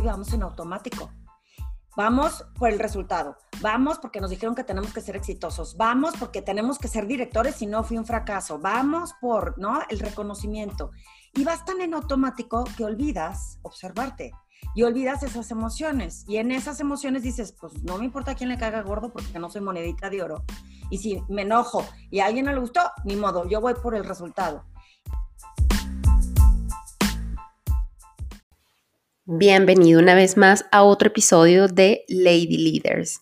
vamos en automático. Vamos por el resultado. Vamos porque nos dijeron que tenemos que ser exitosos. Vamos porque tenemos que ser directores y no fui un fracaso. Vamos por, ¿no? El reconocimiento. Y vas tan en automático que olvidas observarte y olvidas esas emociones. Y en esas emociones dices, pues no me importa quién le caga gordo porque no soy monedita de oro. Y si me enojo y a alguien no le gustó, ni modo, yo voy por el resultado. Bienvenido una vez más a otro episodio de Lady Leaders.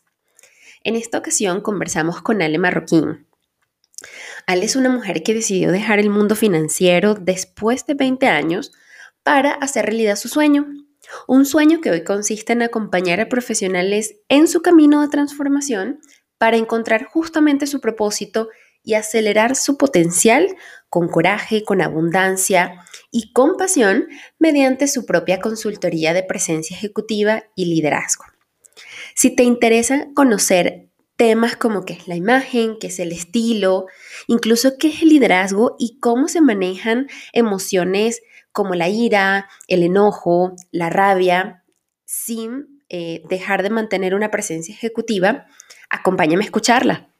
En esta ocasión conversamos con Ale Marroquín. Ale es una mujer que decidió dejar el mundo financiero después de 20 años para hacer realidad su sueño. Un sueño que hoy consiste en acompañar a profesionales en su camino de transformación para encontrar justamente su propósito y acelerar su potencial con coraje, con abundancia y con pasión mediante su propia consultoría de presencia ejecutiva y liderazgo. Si te interesa conocer temas como qué es la imagen, qué es el estilo, incluso qué es el liderazgo y cómo se manejan emociones como la ira, el enojo, la rabia, sin eh, dejar de mantener una presencia ejecutiva, acompáñame a escucharla.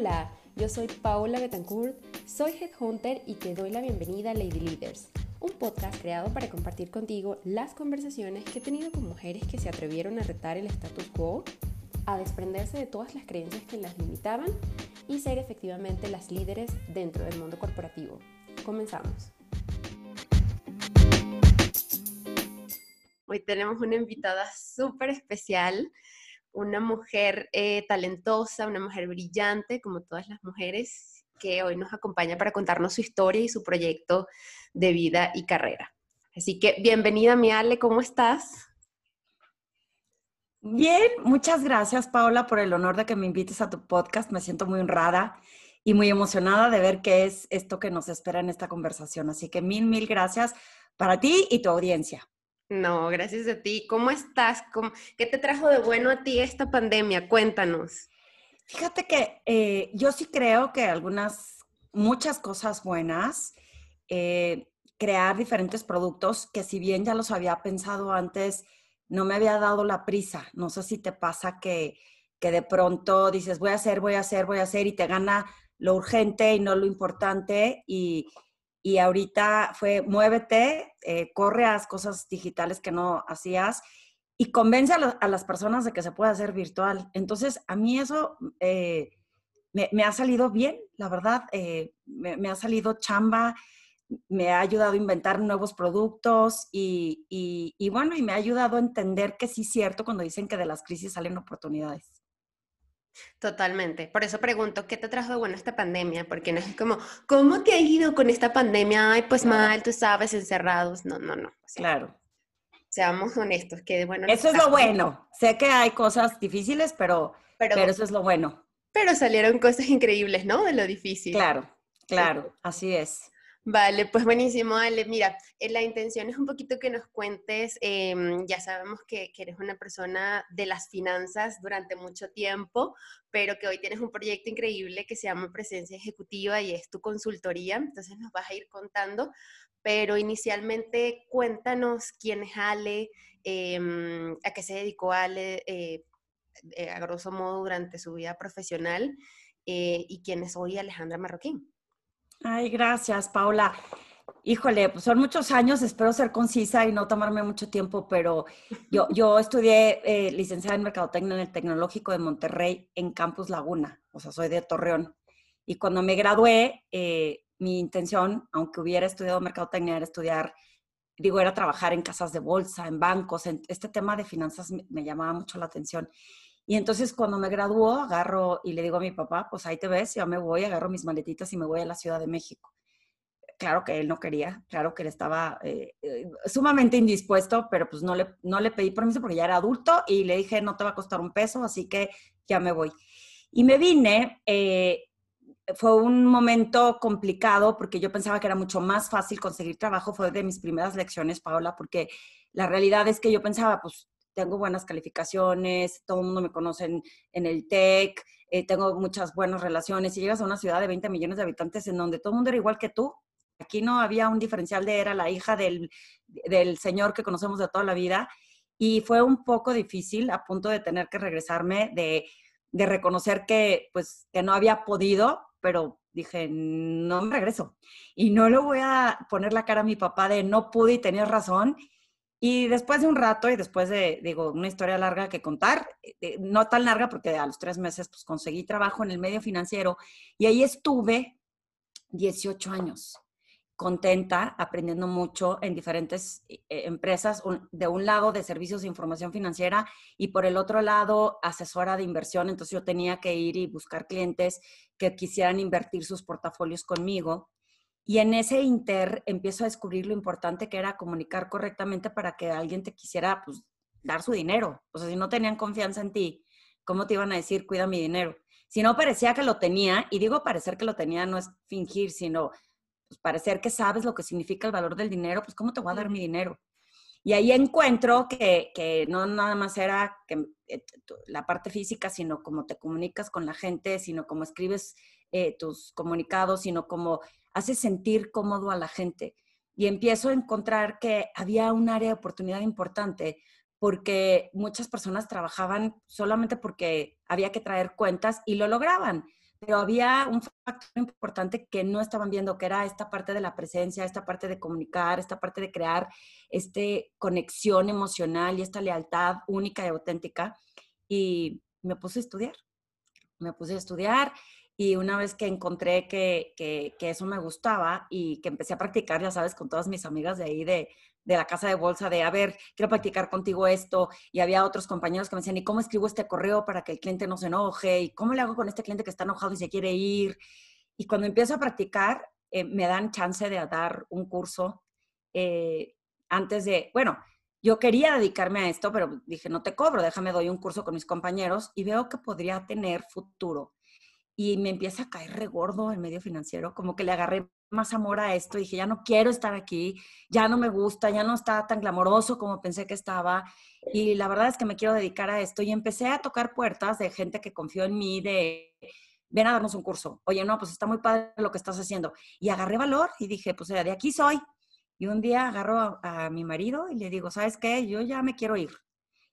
Hola, yo soy Paola Betancourt, soy Headhunter y te doy la bienvenida a Lady Leaders, un podcast creado para compartir contigo las conversaciones que he tenido con mujeres que se atrevieron a retar el status quo, a desprenderse de todas las creencias que las limitaban y ser efectivamente las líderes dentro del mundo corporativo. Comenzamos. Hoy tenemos una invitada súper especial una mujer eh, talentosa, una mujer brillante, como todas las mujeres, que hoy nos acompaña para contarnos su historia y su proyecto de vida y carrera. Así que bienvenida, mi Ale, ¿cómo estás? Bien, muchas gracias, Paola, por el honor de que me invites a tu podcast. Me siento muy honrada y muy emocionada de ver qué es esto que nos espera en esta conversación. Así que mil, mil gracias para ti y tu audiencia. No, gracias a ti. ¿Cómo estás? ¿Qué te trajo de bueno a ti esta pandemia? Cuéntanos. Fíjate que eh, yo sí creo que algunas, muchas cosas buenas, eh, crear diferentes productos que si bien ya los había pensado antes, no me había dado la prisa. No sé si te pasa que, que de pronto dices, voy a hacer, voy a hacer, voy a hacer y te gana lo urgente y no lo importante y y ahorita fue muévete, eh, corre a las cosas digitales que no hacías y convence a, las personas de que se puede hacer virtual. Entonces, a mí eso eh, me, ha salido bien, la verdad, eh, me, ha salido chamba, me ha ayudado a inventar nuevos productos y, y bueno, y me ha ayudado a entender que sí es cierto cuando dicen que de las crisis salen oportunidades. Totalmente. Por eso pregunto, ¿qué te trajo de bueno esta pandemia? Porque no es como, ¿cómo te ha ido con esta pandemia? Ay, pues mal, tú sabes, encerrados. No, no, no. claro. Seamos honestos, que bueno. Eso es lo bueno. Sé que hay cosas difíciles, pero, pero, pero, eso es lo bueno. Pero salieron cosas increíbles, ¿no? De lo difícil. Claro, claro, así es. Vale, pues buenísimo, Ale. Mira, eh, la intención es un poquito que nos cuentes, em, ya sabemos que, eres una persona de las finanzas durante mucho tiempo, pero que hoy tienes un proyecto increíble que se llama Presencia Ejecutiva y es tu consultoría, entonces nos vas a ir contando, pero inicialmente cuéntanos quién es Ale, em, a qué se dedicó Ale, eh, eh, a grosso modo, durante su vida profesional y quién es hoy Alejandra Marroquín. Ay, gracias, Paula. Híjole, pues son muchos años, espero ser concisa y no tomarme mucho tiempo, pero yo, yo estudié eh, licenciada en Mercadotecnia en el Tecnológico de Monterrey en Campus Laguna, o sea, soy de Torreón. Y cuando me gradué, eh, mi intención, aunque hubiera estudiado Mercadotecnia, era estudiar, digo, era trabajar en casas de bolsa, en bancos, en, este tema de finanzas me llamaba mucho la atención. Y entonces cuando me graduó, agarro y le digo a mi papá, pues ahí te ves, ya me voy, agarro mis maletitas y me voy a la Ciudad de México. Claro que él no quería, claro que él estaba eh, eh, sumamente indispuesto, pero pues no le, no le pedí permiso porque ya era adulto y le dije, no te va a costar un peso, así que ya me voy. Y me vine, eh, fue un momento complicado porque yo pensaba que era mucho más fácil conseguir trabajo, fue de mis primeras lecciones, Paola, porque la realidad es que yo pensaba, pues tengo buenas calificaciones, todo el mundo me conoce en, en el TEC, eh, tengo muchas buenas relaciones. Y llegas a una ciudad de 20 millones de habitantes en donde todo el mundo era igual que tú. Aquí no había un diferencial de era la hija del, del señor que conocemos de toda la vida. Y fue un poco difícil a punto de tener que regresarme, de, de reconocer que, pues, que no había podido, pero dije, no me regreso. Y no le voy a poner la cara a mi papá de no pude y tenías razón. Y después de un rato y después de, digo, una historia larga que contar, eh, no tan larga porque a los tres meses pues conseguí trabajo en el medio financiero y ahí estuve 18 años contenta, aprendiendo mucho en diferentes eh, empresas, de un lado de servicios de información financiera y por el otro lado asesora de inversión. Entonces yo tenía que ir y buscar clientes que quisieran invertir sus portafolios conmigo. Y en ese inter empiezo a descubrir lo importante que era comunicar correctamente para que alguien te quisiera pues, dar su dinero. O sea, si no tenían confianza en ti, ¿cómo te iban a decir, cuida mi dinero? Si no parecía que lo tenía, y digo parecer que lo tenía no es fingir, sino pues, parecer que sabes lo que significa el valor del dinero, pues ¿cómo te voy a dar mi dinero? Y ahí encuentro que, que no nada más era que, eh, la parte física, sino cómo te comunicas con la gente, sino cómo escribes eh, tus comunicados, sino cómo haces sentir cómodo a la gente. Y empiezo a encontrar que había un área de oportunidad importante porque muchas personas trabajaban solamente porque había que traer cuentas y lo lograban, pero había un factor importante que no estaban viendo, que era esta parte de la presencia, esta parte de comunicar, esta parte de crear este conexión emocional y esta lealtad única y auténtica. Y me puse a estudiar, me puse a estudiar y una vez que encontré que, que, eso me gustaba y que empecé a practicar, ya sabes, con todas mis amigas de ahí de, de la casa de bolsa, de, a ver, quiero practicar contigo esto. Y había otros compañeros que me decían, ¿y cómo escribo este correo para que el cliente no se enoje? ¿Y cómo le hago con este cliente que está enojado y se quiere ir? Y cuando empiezo a practicar, eh, me dan chance de dar un curso eh, antes de, bueno, yo quería dedicarme a esto, pero dije, no te cobro, déjame doy un curso con mis compañeros y veo que podría tener futuro y me empieza a caer regordo el medio financiero, como que le agarré más amor a esto, dije, ya no quiero estar aquí, ya no me gusta, ya no está tan glamoroso como pensé que estaba, y la verdad es que me quiero dedicar a esto, y empecé a tocar puertas de gente que confió en mí, de, ven a darnos un curso, oye, no, pues está muy padre lo que estás haciendo, y agarré valor y dije, pues de aquí soy, y un día agarro a, a mi marido y le digo, ¿sabes qué? Yo ya me quiero ir.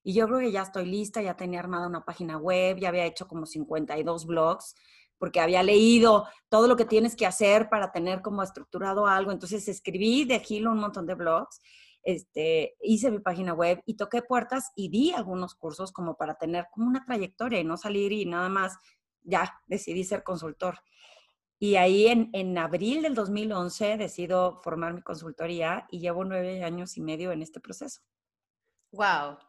Y yo creo que ya estoy lista, ya tenía armada una página web, ya había hecho como 52 blogs, porque había leído todo lo que tienes que hacer para tener como estructurado algo. Entonces escribí de Gilo un montón de blogs, este, hice mi página web y toqué puertas y di algunos cursos como para tener como una trayectoria y no salir y nada más, ya decidí ser consultor. Y ahí en, en abril del 2011 decido formar mi consultoría y llevo nueve años y medio en este proceso. Wow,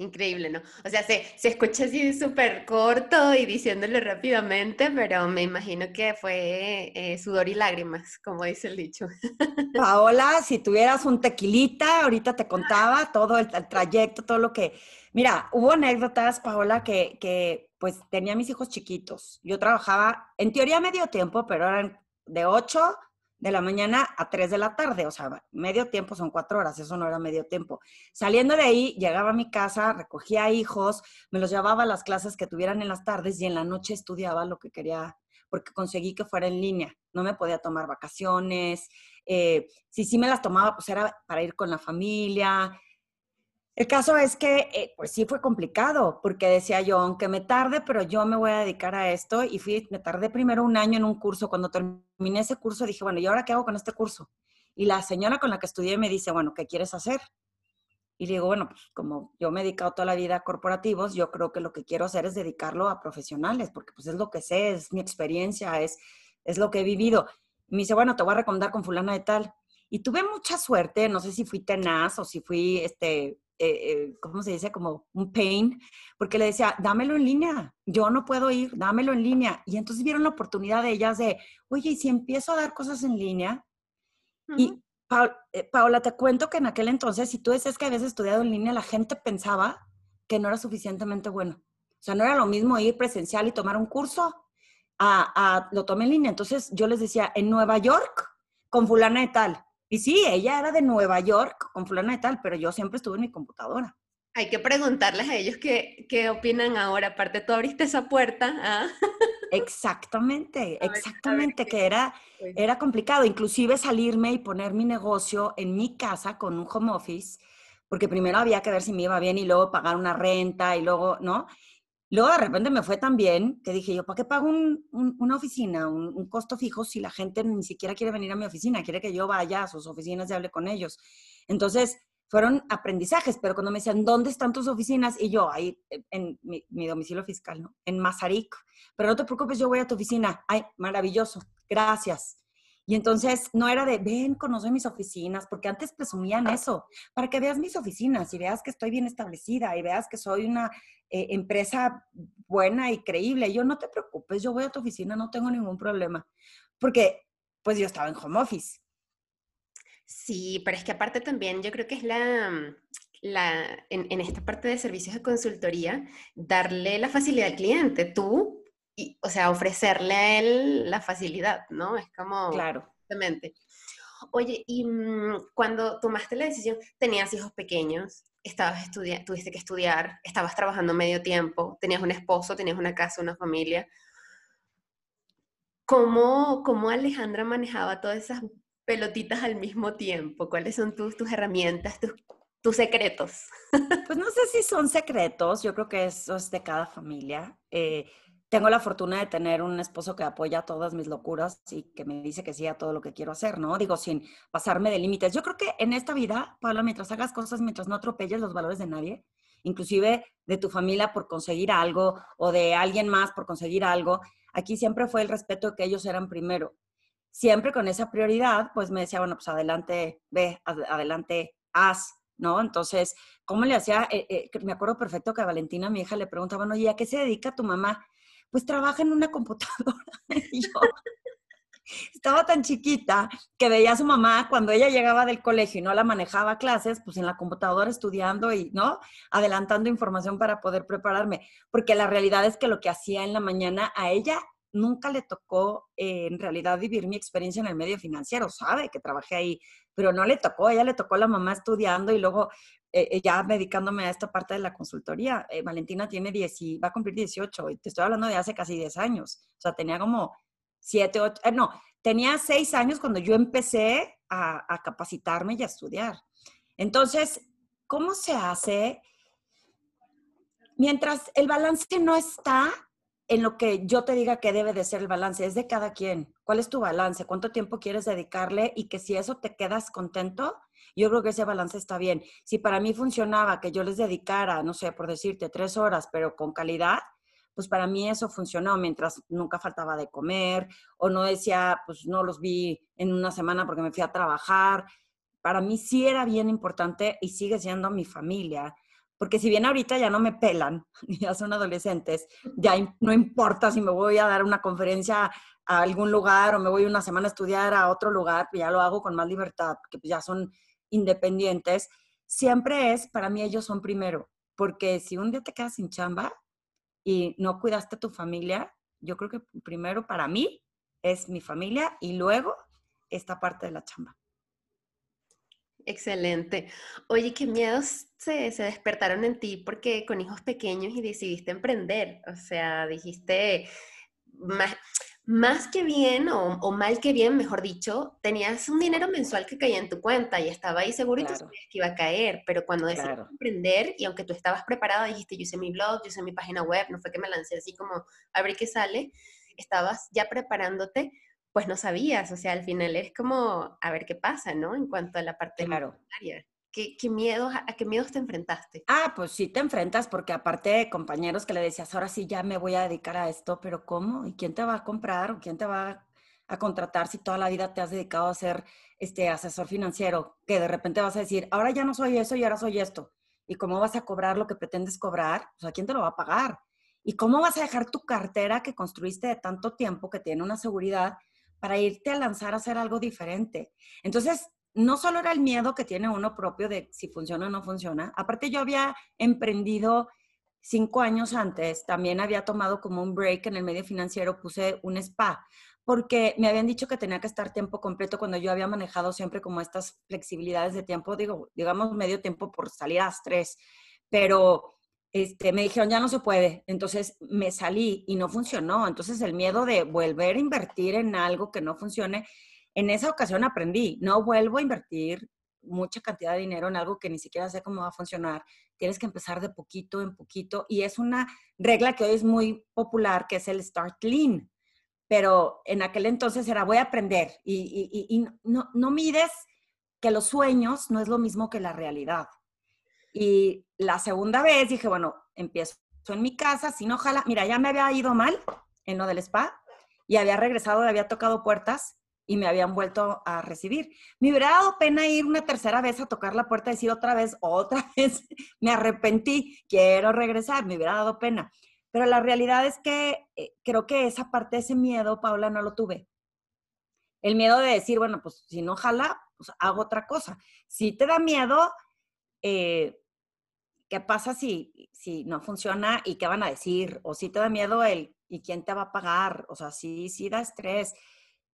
Increíble, ¿no? O sea, se, se escucha así súper corto y diciéndole rápidamente, pero me imagino que fue eh, sudor y lágrimas, como dice el dicho. Paola, si tuvieras un tequilita, ahorita te contaba todo el, trayecto, todo lo que... Mira, hubo anécdotas, Paola, que, que pues tenía mis hijos chiquitos. Yo trabajaba, en teoría medio tiempo, pero eran de 8 de la mañana a 3 de la tarde, o sea, medio tiempo son cuatro horas, eso no era medio tiempo. Saliendo de ahí, llegaba a mi casa, recogía hijos, me los llevaba a las clases que tuvieran en las tardes y en la noche estudiaba lo que quería, porque conseguí que fuera en línea, no me podía tomar vacaciones, eh, si sí me las tomaba, pues era para ir con la familia, el caso es que, eh, pues sí fue complicado, porque decía yo, aunque me tarde, pero yo me voy a dedicar a esto. Y fui, me tardé primero un año en un curso. Cuando terminé ese curso, dije, bueno, ¿y ahora qué hago con este curso? Y la señora con la que estudié me dice, bueno, ¿qué quieres hacer? Y digo, bueno, pues como yo me he dedicado toda la vida a corporativos, yo creo que lo que quiero hacer es dedicarlo a profesionales, porque pues es lo que sé, es mi experiencia, es, es lo que he vivido. Y me dice, bueno, te voy a recomendar con fulana de tal. Y tuve mucha suerte, no sé si fui tenaz o si fui, este, eh, eh, ¿cómo se dice? Como un pain, porque le decía, dámelo en línea, yo no puedo ir, dámelo en línea. Y entonces vieron la oportunidad de ellas de, oye, ¿y si empiezo a dar cosas en línea? Y eh, Paula, te cuento que en aquel entonces, si tú decías que habías estudiado en línea, la gente pensaba que no era suficientemente bueno. O sea, no era lo mismo ir presencial y tomar un curso a, a lo tomé en línea. Entonces yo les decía, en Nueva York, con fulana de tal. Y sí, ella era de Nueva York, con fulana de tal, pero yo siempre estuve en mi computadora. Hay que preguntarles a ellos qué, qué opinan ahora. Aparte, tú abriste esa puerta. ¿ah? Exactamente, exactamente, que era, pues era complicado. Inclusive salirme y poner mi negocio en mi casa con un home office, porque primero había que ver si me iba bien y luego pagar una renta y luego, ¿no? Luego de repente me fue tan bien que dije yo, ¿para qué pago una oficina, un, costo fijo si la gente ni siquiera quiere venir a mi oficina, quiere que yo vaya a sus oficinas y hable con ellos? Entonces, fueron aprendizajes, pero cuando me decían, ¿dónde están tus oficinas? Y yo, ahí, en mi, domicilio fiscal, ¿no? En Mazarik. Pero no te preocupes, yo voy a tu oficina. Ay, maravilloso, gracias. Y entonces no era de, ven, conoce mis oficinas, porque antes presumían eso, para que veas mis oficinas y veas que estoy bien establecida y veas que soy una eh, empresa buena y creíble. yo, no te preocupes, yo voy a tu oficina, no tengo ningún problema. Porque, pues yo estaba en home office. Sí, pero es que aparte también yo creo que es la, la en, esta parte de servicios de consultoría, darle la facilidad al cliente. Tú o sea, ofrecerle a él la facilidad, ¿no? Es como... Claro. Exactamente. Oye, y mm, cuando tomaste la decisión, tenías hijos pequeños, estabas estudiando, tuviste que estudiar, estabas trabajando medio tiempo, tenías un esposo, tenías una casa, una familia. ¿Cómo, cómo Alejandra manejaba todas esas pelotitas al mismo tiempo? ¿Cuáles son tus, tus herramientas, tus, tus secretos? Pues no sé si son secretos, yo creo que eso es de cada familia. Eh, tengo la fortuna de tener un esposo que apoya todas mis locuras y que me dice que sí a todo lo que quiero hacer, ¿no? Digo, sin pasarme de límites. Yo creo que en esta vida, Paula, mientras hagas cosas, mientras no atropelles los valores de nadie, inclusive de tu familia por conseguir algo o de alguien más por conseguir algo, aquí siempre fue el respeto que ellos eran primero. Siempre con esa prioridad, pues me decía, bueno, pues adelante, ve, adelante, haz, ¿no? Entonces, ¿cómo le hacía? Eh, eh, me acuerdo perfecto que a Valentina, mi hija, le preguntaba, bueno, ¿y a qué se dedica tu mamá? Pues trabaja en una computadora. y yo estaba tan chiquita que veía a su mamá cuando ella llegaba del colegio y no la manejaba clases, pues en la computadora estudiando y, ¿no? Adelantando información para poder prepararme. Porque la realidad es que lo que hacía en la mañana a ella nunca le tocó eh, en realidad vivir mi experiencia en el medio financiero, sabe que trabajé ahí, pero no le tocó, a ella le tocó la mamá estudiando y luego eh, eh, ya dedicándome a esta parte de la consultoría. Valentina tiene 10 y va a cumplir 18, y te estoy hablando de hace casi 10 años, o sea, tenía como 7, 8, no, tenía 6 años cuando yo empecé a, a capacitarme y a estudiar. Entonces, ¿cómo se hace? Mientras el balance no está, en lo que yo te diga que debe de ser el balance, es de cada quien. ¿Cuál es tu balance? ¿Cuánto tiempo quieres dedicarle? Y que si eso te quedas contento, yo creo que ese balance está bien. Si para mí funcionaba que yo les dedicara, no sé, por decirte, tres horas, pero con calidad, pues para mí eso funcionó mientras nunca faltaba de comer o no decía, pues no los vi en una semana porque me fui a trabajar. Para mí sí era bien importante y sigue siendo mi familia porque si bien ahorita ya no me pelan, ya son adolescentes, ya no importa si me voy a dar una conferencia a algún lugar o me voy una semana a estudiar a otro lugar, pues ya lo hago con más libertad, porque pues ya son independientes. Siempre es, para mí ellos son primero, porque si un día te quedas sin chamba y no cuidaste a tu familia, yo creo que primero para mí es mi familia y luego esta parte de la chamba. Excelente. Oye, ¿qué miedos se, despertaron en ti porque con hijos pequeños y decidiste emprender? O sea, dijiste, más, más que bien o, mal que bien, mejor dicho, tenías un dinero mensual que caía en tu cuenta y estaba ahí seguro y tú sabías que iba a caer, pero cuando decidiste emprender y aunque tú estabas preparada, dijiste, yo hice mi blog, yo hice mi página web, no fue que me lancé así como a ver qué sale, estabas ya preparándote pues no sabías, o sea, al final es como a ver qué pasa, ¿no? En cuanto a la parte claro. ¿Qué, qué miedos, ¿A qué miedos te enfrentaste? Ah, pues sí te enfrentas porque aparte de compañeros que le decías, ahora sí ya me voy a dedicar a esto, pero ¿cómo? ¿Y quién te va a comprar o quién te va a contratar si toda la vida te has dedicado a ser este asesor financiero? Que de repente vas a decir, ahora ya no soy eso y ahora soy esto. ¿Y cómo vas a cobrar lo que pretendes cobrar? O sea, ¿quién te lo va a pagar? ¿Y cómo vas a dejar tu cartera que construiste de tanto tiempo, que tiene una seguridad, para irte a lanzar a hacer algo diferente. Entonces, no solo era el miedo que tiene uno propio de si funciona o no funciona, aparte yo había emprendido cinco años antes, también había tomado como un break en el medio financiero, puse un spa, porque me habían dicho que tenía que estar tiempo completo cuando yo había manejado siempre como estas flexibilidades de tiempo, digo, digamos medio tiempo por las tres, pero este, me dijeron, ya no se puede. Entonces me salí y no funcionó. Entonces el miedo de volver a invertir en algo que no funcione, en esa ocasión aprendí, no vuelvo a invertir mucha cantidad de dinero en algo que ni siquiera sé cómo va a funcionar. Tienes que empezar de poquito en poquito. Y es una regla que hoy es muy popular, que es el start lean. Pero en aquel entonces era, voy a aprender. Y, no, no mides que los sueños no es lo mismo que la realidad. Y la segunda vez dije, bueno, empiezo en mi casa, si no, ojalá, mira, ya me había ido mal en lo del spa y había regresado, había tocado puertas y me habían vuelto a recibir. Me hubiera dado pena ir una tercera vez a tocar la puerta y decir otra vez, otra vez, me arrepentí, quiero regresar, me hubiera dado pena. Pero la realidad es que eh, creo que esa parte, ese miedo, Paula, no lo tuve. El miedo de decir, bueno, pues si no jala, pues hago otra cosa. Si te da miedo, eh, ¿qué pasa si, si no funciona y qué van a decir? O si te da miedo el, ¿y quién te va a pagar? O sea, sí, sí da estrés.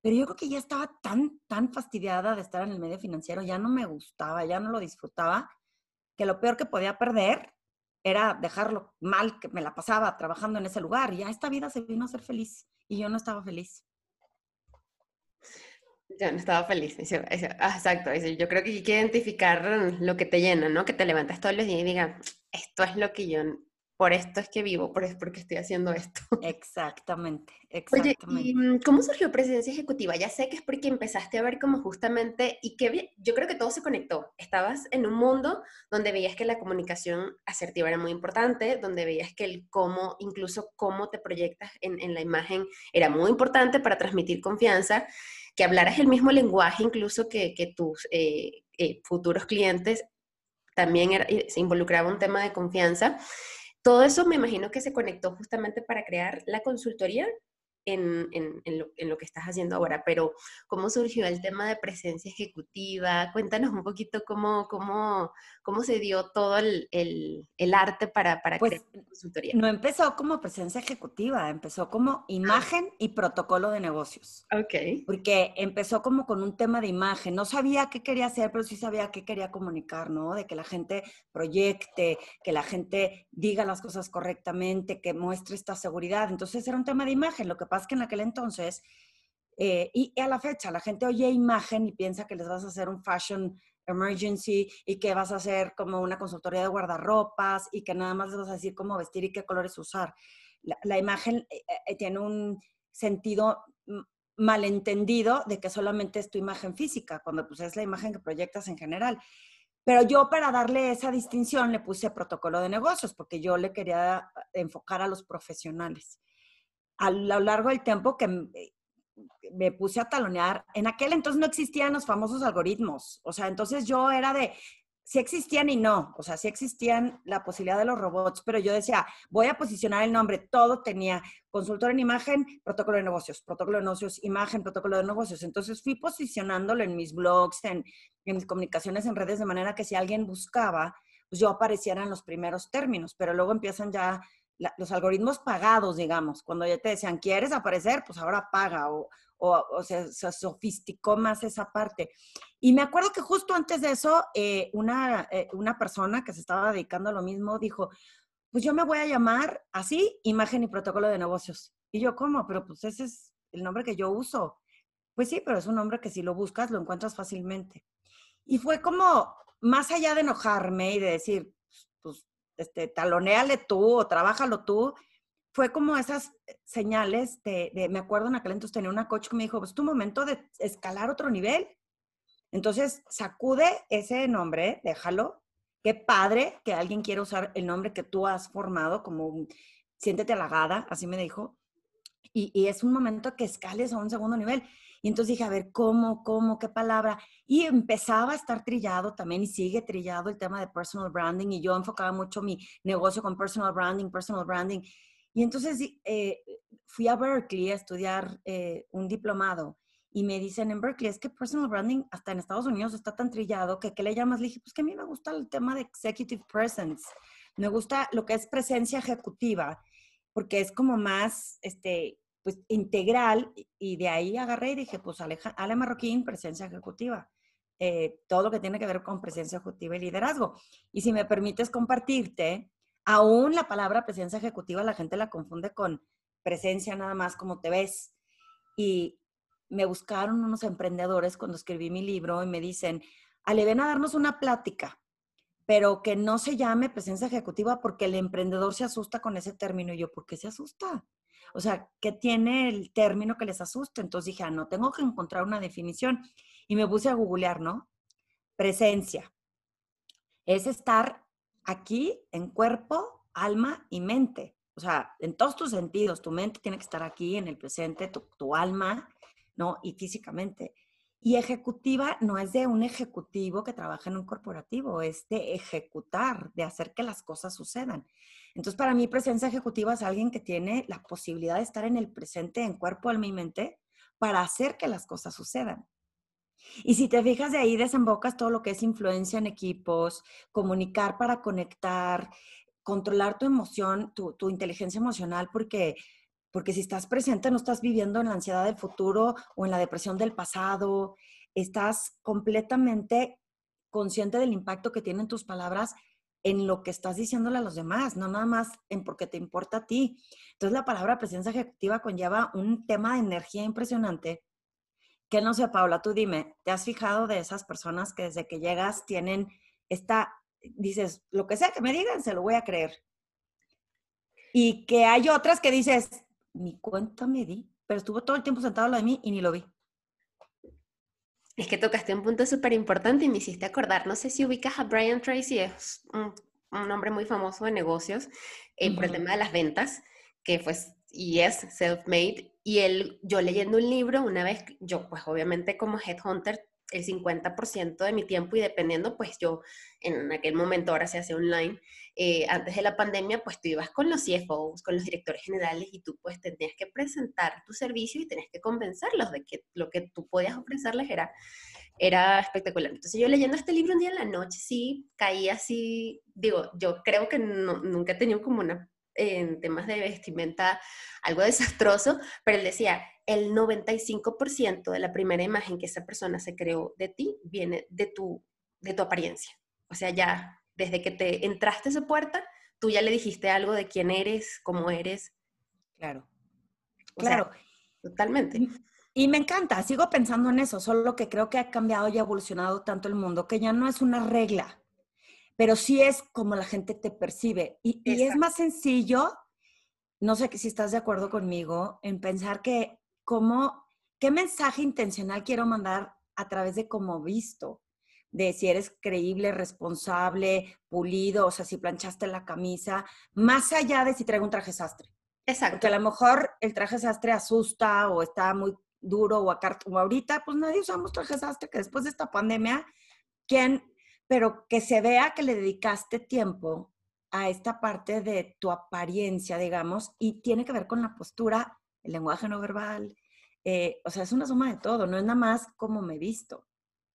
Pero yo creo que ya estaba tan, tan fastidiada de estar en el medio financiero, ya no me gustaba, ya no lo disfrutaba, que lo peor que podía perder era dejarlo mal, que me la pasaba trabajando en ese lugar. Ya esta vida se vino a ser feliz y yo no estaba feliz. Ya no estaba feliz. Ah, exacto. Yo creo que hay que identificar lo que te llena, ¿no? Que te levantas todos los días y digas, esto es lo que yo, por esto es que vivo, por es porque estoy haciendo esto. Exactamente, exactamente. Oye, ¿y cómo surgió Presencia Ejecutiva? Ya sé que es porque empezaste a ver como justamente, y que yo creo que todo se conectó. Estabas en un mundo donde veías que la comunicación asertiva era muy importante, donde veías que el cómo, incluso cómo te proyectas en, en la imagen, era muy importante para transmitir confianza que hablaras el mismo lenguaje incluso que, tus eh, eh, futuros clientes, también eh, se involucraba un tema de confianza. Todo eso me imagino que se conectó justamente para crear la consultoría en, lo, que estás haciendo ahora, pero ¿cómo surgió el tema de presencia ejecutiva? Cuéntanos un poquito cómo, cómo, cómo se dio todo el, arte para, para pues, crear consultoría. No empezó como presencia ejecutiva, empezó como ah. imagen y protocolo de negocios. Ok. Porque empezó como con un tema de imagen. No sabía qué quería hacer, pero sí sabía qué quería comunicar, ¿no? De que la gente proyecte, que la gente diga las cosas correctamente, que muestre esta seguridad. Entonces era un tema de imagen. Lo que que en aquel entonces, eh, y, a la fecha, la gente oye imagen y piensa que les vas a hacer un fashion emergency y que vas a hacer como una consultoría de guardarropas y que nada más les vas a decir cómo vestir y qué colores usar. La, imagen eh, eh, tiene un sentido malentendido de que solamente es tu imagen física, cuando pues es la imagen que proyectas en general. Pero yo para darle esa distinción le puse protocolo de negocios, porque yo le quería enfocar a los profesionales a lo largo del tiempo que me puse a talonear, en aquel entonces no existían los famosos algoritmos, o sea, entonces yo era de, sí existían y no, o sea, sí existían la posibilidad de los robots, pero yo decía, voy a posicionar el nombre, todo tenía consultor en imagen, protocolo de negocios, protocolo de negocios, imagen, protocolo de negocios, entonces fui posicionándolo en mis blogs, en, en mis comunicaciones en redes, de manera que si alguien buscaba, pues yo apareciera en los primeros términos, pero luego empiezan ya los algoritmos pagados, digamos, cuando ya te decían, ¿quieres aparecer? Pues ahora paga o, o, se, sofisticó más esa parte. Y me acuerdo que justo antes de eso, eh, una, eh, una persona que se estaba dedicando a lo mismo dijo, pues yo me voy a llamar así, imagen y protocolo de negocios. Y yo, ¿cómo? Pero pues ese es el nombre que yo uso. Pues sí, pero es un nombre que si lo buscas lo encuentras fácilmente. Y fue como, más allá de enojarme y de decir, este, taloneale tú o trabájalo tú, fue como esas señales de, me acuerdo en aquel entonces tenía una coach que me dijo, pues tu momento de escalar otro nivel. Entonces, sacude ese nombre, déjalo. Qué padre que alguien quiera usar el nombre que tú has formado como siéntete halagada, así me dijo. Y, y es un momento que escales a un segundo nivel. Y entonces dije, a ver, ¿cómo, cómo, qué palabra? Y empezaba a estar trillado también y sigue trillado el tema de personal branding y yo enfocaba mucho mi negocio con personal branding, personal branding. Y entonces eh, fui a Berkeley a estudiar eh, un diplomado y me dicen en Berkeley, es que personal branding hasta en Estados Unidos está tan trillado que ¿qué le llamas? Le dije, pues que a mí me gusta el tema de executive presence. Me gusta lo que es presencia ejecutiva, porque es como más, este, pues integral y de ahí agarré y dije, pues Ale Marroquín, presencia ejecutiva. eh, todo lo que tiene que ver con presencia ejecutiva y liderazgo. Y si me permites compartirte, aún la palabra presencia ejecutiva la gente la confunde con presencia nada más como te ves. Y me buscaron unos emprendedores cuando escribí mi libro y me dicen, Ale, ven a darnos una plática, pero que no se llame presencia ejecutiva porque el emprendedor se asusta con ese término. Y yo, ¿por qué se asusta? O sea, ¿qué tiene el término que les asusta? Entonces dije, ah, no, tengo que encontrar una definición. Y me puse a googlear, ¿no? Presencia. Es estar aquí en cuerpo, alma y mente. O sea, en todos tus sentidos, tu mente tiene que estar aquí en el presente, tu, tu alma, ¿no? Y físicamente. Y ejecutiva no es de un ejecutivo que trabaja en un corporativo, es de ejecutar, de hacer que las cosas sucedan. Entonces, para mí, presencia ejecutiva es alguien que tiene la posibilidad de estar en el presente, en cuerpo, alma y mente, para hacer que las cosas sucedan. Y si te fijas de ahí, desembocas todo lo que es influencia en equipos, comunicar para conectar, controlar tu emoción, tu, tu inteligencia emocional, porque porque si estás presente no estás viviendo en la ansiedad del futuro o en la depresión del pasado, estás completamente consciente del impacto que tienen tus palabras en lo que estás diciéndole a los demás, no nada más en porque te importa a ti. Entonces la palabra presencia ejecutiva conlleva un tema de energía impresionante que no sé, Paula, tú dime, ¿te has fijado de esas personas que desde que llegas tienen esta, dices, lo que sea que me digan, se lo voy a creer? Y que hay otras que dices, ni cuenta me di, pero estuvo todo el tiempo sentado al lado de mí y ni lo vi. Es que tocaste un punto súper importante y me hiciste acordar, no sé si ubicas a Brian Tracy, es un, hombre muy famoso de negocios eh, por el tema de las ventas, que pues, y es self-made, y él, yo leyendo un libro, una vez, yo pues obviamente como headhunter el 50% de mi tiempo y dependiendo, pues yo en aquel momento, ahora se hace online, eh, antes de la pandemia, pues tú ibas con los CFOs, con los directores generales y tú pues tenías que presentar tu servicio y tenías que convencerlos de que lo que tú podías ofrecerles era, era espectacular. Entonces yo leyendo este libro un día en la noche, sí, caí así, digo, yo creo que nunca he tenido como una en temas de vestimenta algo desastroso, pero él decía, el 95% de la primera imagen que esa persona se creó de ti viene de tu, de tu apariencia. O sea, ya desde que te entraste a esa puerta, tú ya le dijiste algo de quién eres, cómo eres. Claro. claro. totalmente. Y me encanta, sigo pensando en eso, solo que creo que ha cambiado y evolucionado tanto el mundo que ya no es una regla, pero sí es como la gente te percibe. Y, y es más sencillo, no sé si estás de acuerdo conmigo, en pensar que cómo, qué mensaje intencional quiero mandar a través de cómo visto, de si eres creíble, responsable, pulido, o sea, si planchaste la camisa, más allá de si traigo un traje sastre. Exacto. Porque a lo mejor el traje sastre asusta o está muy duro o, o ahorita, pues nadie usamos traje sastre, que después de esta pandemia, ¿quién? Pero que se vea que le dedicaste tiempo a esta parte de tu apariencia, digamos, y tiene que ver con la postura el lenguaje no verbal. Eh, o sea, es una suma de todo, no es nada más como me visto.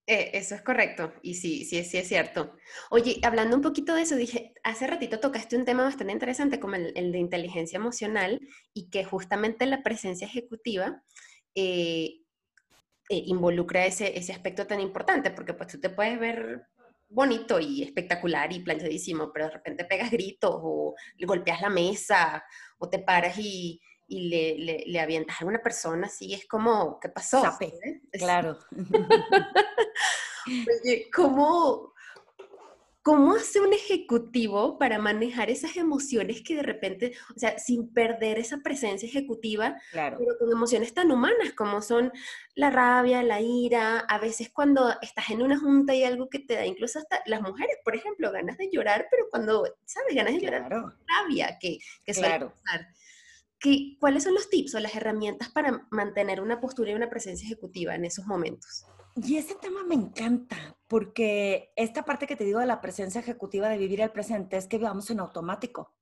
Eh, eso es correcto, y sí, sí, sí es cierto. Oye, hablando un poquito de eso, dije, hace ratito tocaste un tema bastante interesante como el, de inteligencia emocional y que justamente la presencia ejecutiva eh, involucra ese, ese aspecto tan importante, porque pues tú te puedes ver bonito y espectacular y planchadísimo, pero de repente pegas gritos o golpeas la mesa o te paras y, y le, le, le, avientas a alguna persona así, es como, ¿qué pasó? Claro. Oye, ¿cómo, ¿cómo hace un ejecutivo para manejar esas emociones que de repente, o sea, sin perder esa presencia ejecutiva, claro. pero con emociones tan humanas como son la rabia, la ira, a veces cuando estás en una junta y algo que te da, incluso hasta las mujeres, por ejemplo, ganas de llorar, pero cuando, ¿sabes? Ganas de llorar, rabia, que, que claro. pasar. ¿Cuáles son los tips o las herramientas para mantener una postura y una presencia ejecutiva en esos momentos? Y ese tema me encanta, porque esta parte que te digo de la presencia ejecutiva, de vivir el presente, es que vamos en automático.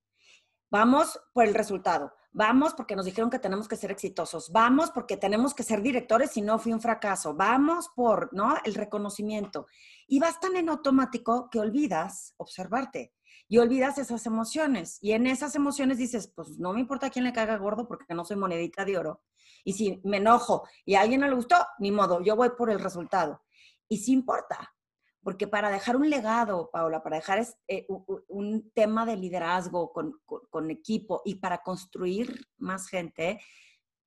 Vamos por el resultado, vamos porque nos dijeron que tenemos que ser exitosos, vamos porque tenemos que ser directores si no fui un fracaso, vamos por, ¿no? El reconocimiento. Y vas tan en automático que olvidas observarte y olvidas esas emociones. Y en esas emociones dices, pues no me importa quién le caiga gordo porque no soy monedita de oro. Y si me enojo y a alguien no le gustó, ni modo, yo voy por el resultado. y sí importa, porque para dejar un legado, Paula, para dejar eh, un tema de liderazgo con, con, equipo y para construir más gente,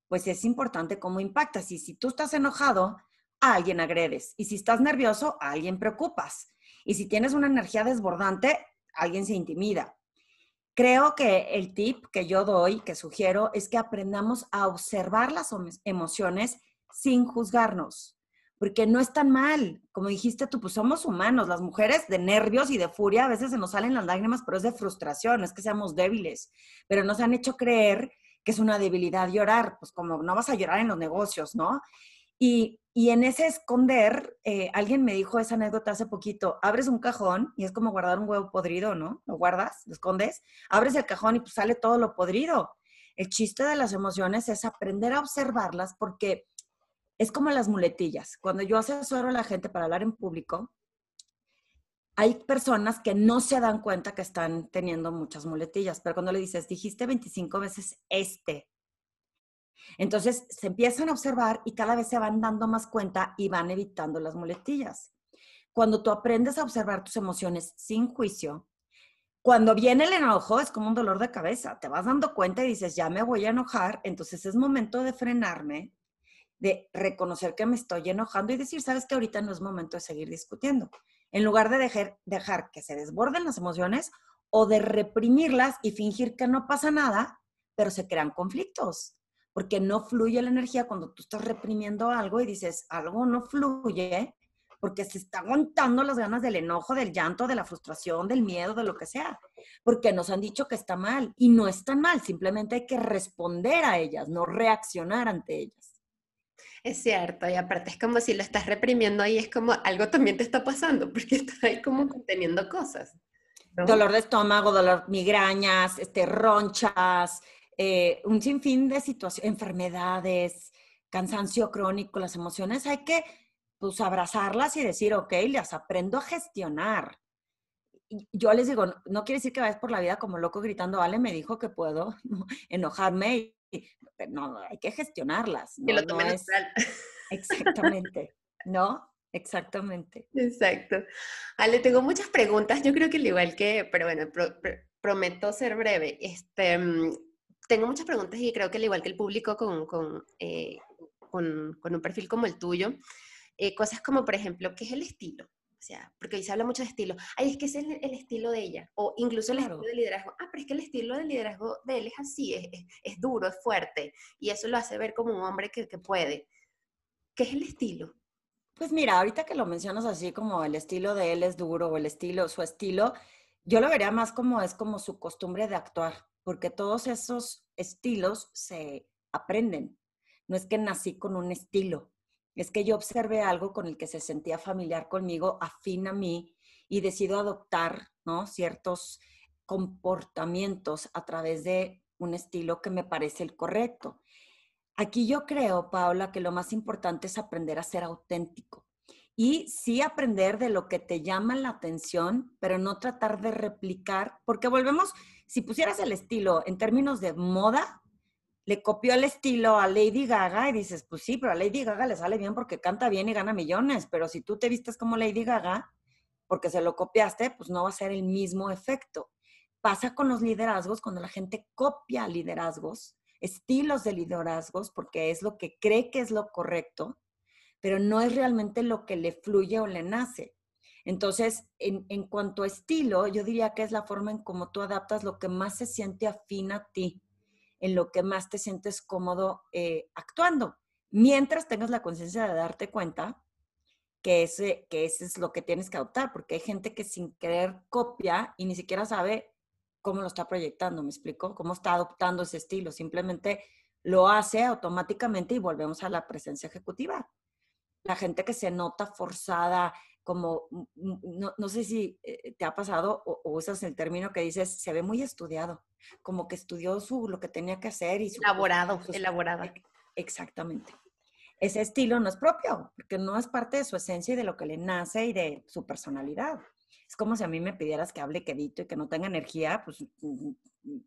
pues es importante cómo impactas. Y si tú estás enojado, a alguien agredes. Y si estás nervioso, a alguien preocupas. Y si tienes una energía desbordante, alguien se intimida. Creo que el tip que yo doy, que sugiero, es que aprendamos a observar las emociones sin juzgarnos, porque no es tan mal. Como dijiste tú, pues somos humanos, las mujeres de nervios y de furia, a veces se nos salen las lágrimas, pero es de frustración, es que seamos débiles, pero nos han hecho creer que es una debilidad llorar, pues como no vas a llorar en los negocios, ¿no? Y, en ese esconder, eh, alguien me dijo esa anécdota hace poquito, abres un cajón y es como guardar un huevo podrido, ¿no? Lo guardas, lo escondes, abres el cajón y pues sale todo lo podrido. El chiste de las emociones es aprender a observarlas porque es como las muletillas. Cuando yo asesoro a la gente para hablar en público, hay personas que no se dan cuenta que están teniendo muchas muletillas, pero cuando le dices, dijiste 25 veces este, entonces se empiezan a observar y cada vez se van dando más cuenta y van evitando las muletillas. Cuando tú aprendes a observar tus emociones sin juicio, cuando viene el enojo es como un dolor de cabeza, te vas dando cuenta y dices, ya me voy a enojar, entonces es momento de frenarme, de reconocer que me estoy enojando y decir, sabes que ahorita no es momento de seguir discutiendo, en lugar de dejar, dejar que se desborden las emociones o de reprimirlas y fingir que no pasa nada, pero se crean conflictos porque no fluye la energía cuando tú estás reprimiendo algo y dices, algo no fluye, porque se está aguantando las ganas del enojo, del llanto, de la frustración, del miedo, de lo que sea, porque nos han dicho que está mal y no está mal, simplemente hay que responder a ellas, no reaccionar ante ellas. Es cierto, y aparte es como si lo estás reprimiendo ahí, es como algo también te está pasando, porque estás ahí como conteniendo cosas. Dolor de estómago, dolor, migrañas, este, ronchas, eh, un sinfín de situaciones, enfermedades, cansancio crónico, las emociones, hay que pues abrazarlas y decir, ok, las aprendo a gestionar. yo les digo, no, quiere decir que vayas por la vida como loco gritando, Ale me dijo que puedo enojarme, y, no, hay que gestionarlas. No, lo Exactamente, ¿no? Exactamente. Exacto. Ale, tengo muchas preguntas, yo creo que al igual que, pero bueno, prometo ser breve. Este, mm, tengo muchas preguntas y creo que al igual que el público con, con, eh, con, con un perfil como el tuyo, eh, cosas como, por ejemplo, ¿qué es el estilo? O sea, porque hoy se habla mucho de estilo. Ay, es que es el, el estilo de ella. O incluso el estilo de liderazgo. Ah, pero es que el estilo de liderazgo de él es así, es, es, es duro, es fuerte. Y eso lo hace ver como un hombre que, que puede. ¿Qué es el estilo? Pues mira, ahorita que lo mencionas así como el estilo de él es duro o el estilo, su estilo, yo lo vería más como es como su costumbre de actuar porque todos esos estilos se aprenden. No es que nací con un estilo, es que yo observé algo con el que se sentía familiar conmigo, afín a mí, y decido adoptar ¿no? ciertos comportamientos a través de un estilo que me parece el correcto. Aquí yo creo, Paula, que lo más importante es aprender a ser auténtico y sí aprender de lo que te llama la atención, pero no tratar de replicar, porque volvemos, si pusieras el estilo en términos de moda, le copió el estilo a Lady Gaga y dices, pues sí, pero a Lady Gaga le sale bien porque canta bien y gana millones, pero si tú te vistes como Lady Gaga, porque se lo copiaste, pues no va a ser el mismo efecto. Pasa con los liderazgos cuando la gente copia liderazgos, estilos de liderazgos, porque es lo que cree que es lo correcto, pero no es realmente lo que le fluye o le nace. Entonces, en, cuanto a estilo, yo diría que es la forma en cómo tú adaptas lo que más se siente afín a ti, en lo que más te sientes cómodo eh, actuando, mientras tengas la conciencia de darte cuenta que ese, que ese es lo que tienes que adoptar, porque hay gente que sin querer copia y ni siquiera sabe cómo lo está proyectando, ¿me explico? Cómo está adoptando ese estilo, simplemente lo hace automáticamente y volvemos a la presencia ejecutiva la gente que se nota forzada, como, mm, mm, no, sé si eh, te ha pasado o, usas el término que dices, se ve muy estudiado, como que estudió su, lo que tenía que hacer y su... Elaborado, elaborado. Exactamente. Ese estilo no es propio, porque no es parte de su esencia y de lo que le nace y de su personalidad. Es como si a mí me pidieras que hable quedito y que no tenga energía, pues mm,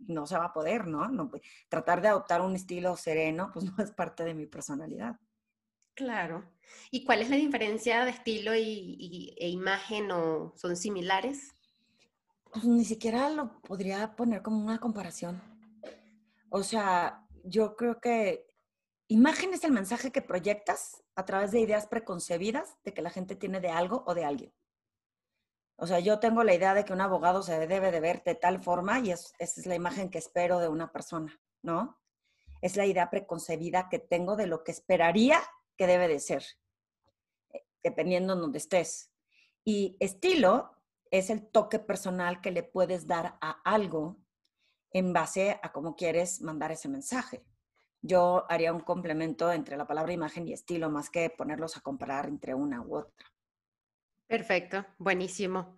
no se va a poder, ¿no? no tratar de adoptar un estilo sereno, pues no es parte de mi personalidad. Claro. ¿Y cuál es la diferencia de estilo y, e imagen o son similares? Pues ni siquiera lo podría poner como una comparación. O sea, yo creo que imagen es el mensaje que proyectas a través de ideas preconcebidas de que la gente tiene de algo o de alguien. O sea, yo tengo la idea de que un abogado se debe de ver de tal forma y esa es la imagen que espero de una persona, ¿no? Es la idea preconcebida que tengo de lo que esperaría que debe de ser, eh, dependiendo en donde estés. Y estilo es el toque personal que le puedes dar a algo en base a cómo quieres mandar ese mensaje. Yo haría un complemento entre la palabra imagen y estilo, más que ponerlos a comparar entre una u otra. Perfecto, buenísimo.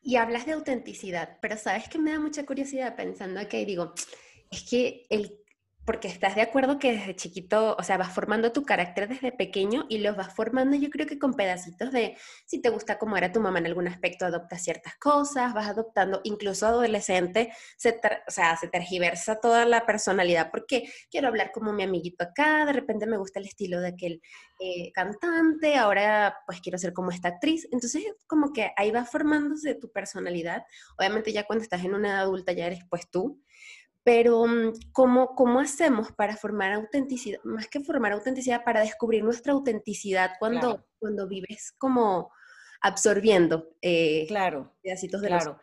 Y hablas de autenticidad, pero sabes que me da mucha curiosidad pensando que digo, es que el porque estás de acuerdo que desde chiquito, o sea, vas formando tu carácter desde pequeño y los vas formando yo creo que con pedacitos de, si te gusta cómo era tu mamá en algún aspecto, adoptas ciertas cosas, vas adoptando, incluso adolescente, se o sea, se tergiversa toda la personalidad, porque quiero hablar como mi amiguito acá, de repente me gusta el estilo de aquel eh, cantante, ahora pues quiero ser como esta actriz, entonces como que ahí va formándose tu personalidad, obviamente ya cuando estás en una edad adulta ya eres pues tú, pero mm, ¿cómo, ¿cómo hacemos para formar autenticidad? Más que formar autenticidad, para descubrir nuestra autenticidad cuando, cuando vives como absorbiendo eh, claro, pedacitos de claro.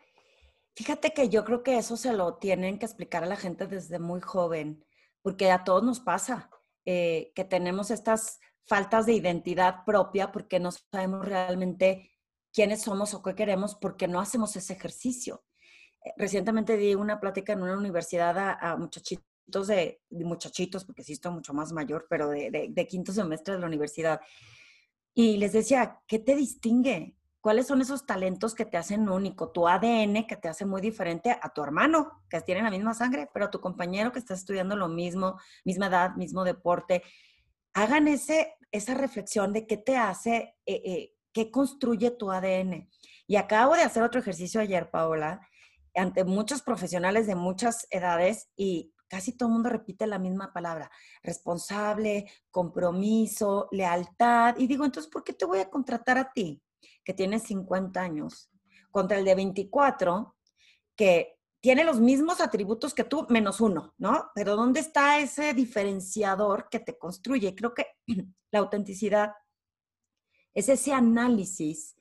Fíjate que yo creo que eso se lo tienen que explicar a la gente desde muy joven, porque a todos nos pasa eh, que tenemos estas faltas de identidad propia porque no sabemos realmente quiénes somos o qué queremos porque no hacemos ese ejercicio recientemente di una plática en una universidad a, muchachitos de, muchachitos, porque sí estoy mucho más mayor, pero de, quinto semestre de la universidad. Y les decía, ¿qué te distingue? ¿Cuáles son esos talentos que te hacen único? Tu ADN que te hace muy diferente a tu hermano, que tiene la misma sangre, pero a tu compañero que está estudiando lo mismo, misma edad, mismo deporte. Hagan ese, esa reflexión de qué te hace, eh, eh, qué construye tu ADN. Y acabo de hacer otro ejercicio ayer, Paola, ante muchos profesionales de muchas edades y casi todo el mundo repite la misma palabra, responsable, compromiso, lealtad. Y digo, entonces, ¿por qué te voy a contratar a ti, que tienes 50 años, contra el de 24, que tiene los mismos atributos que tú, menos uno, ¿no? Pero ¿dónde está ese diferenciador que te construye? Creo que la autenticidad es ese análisis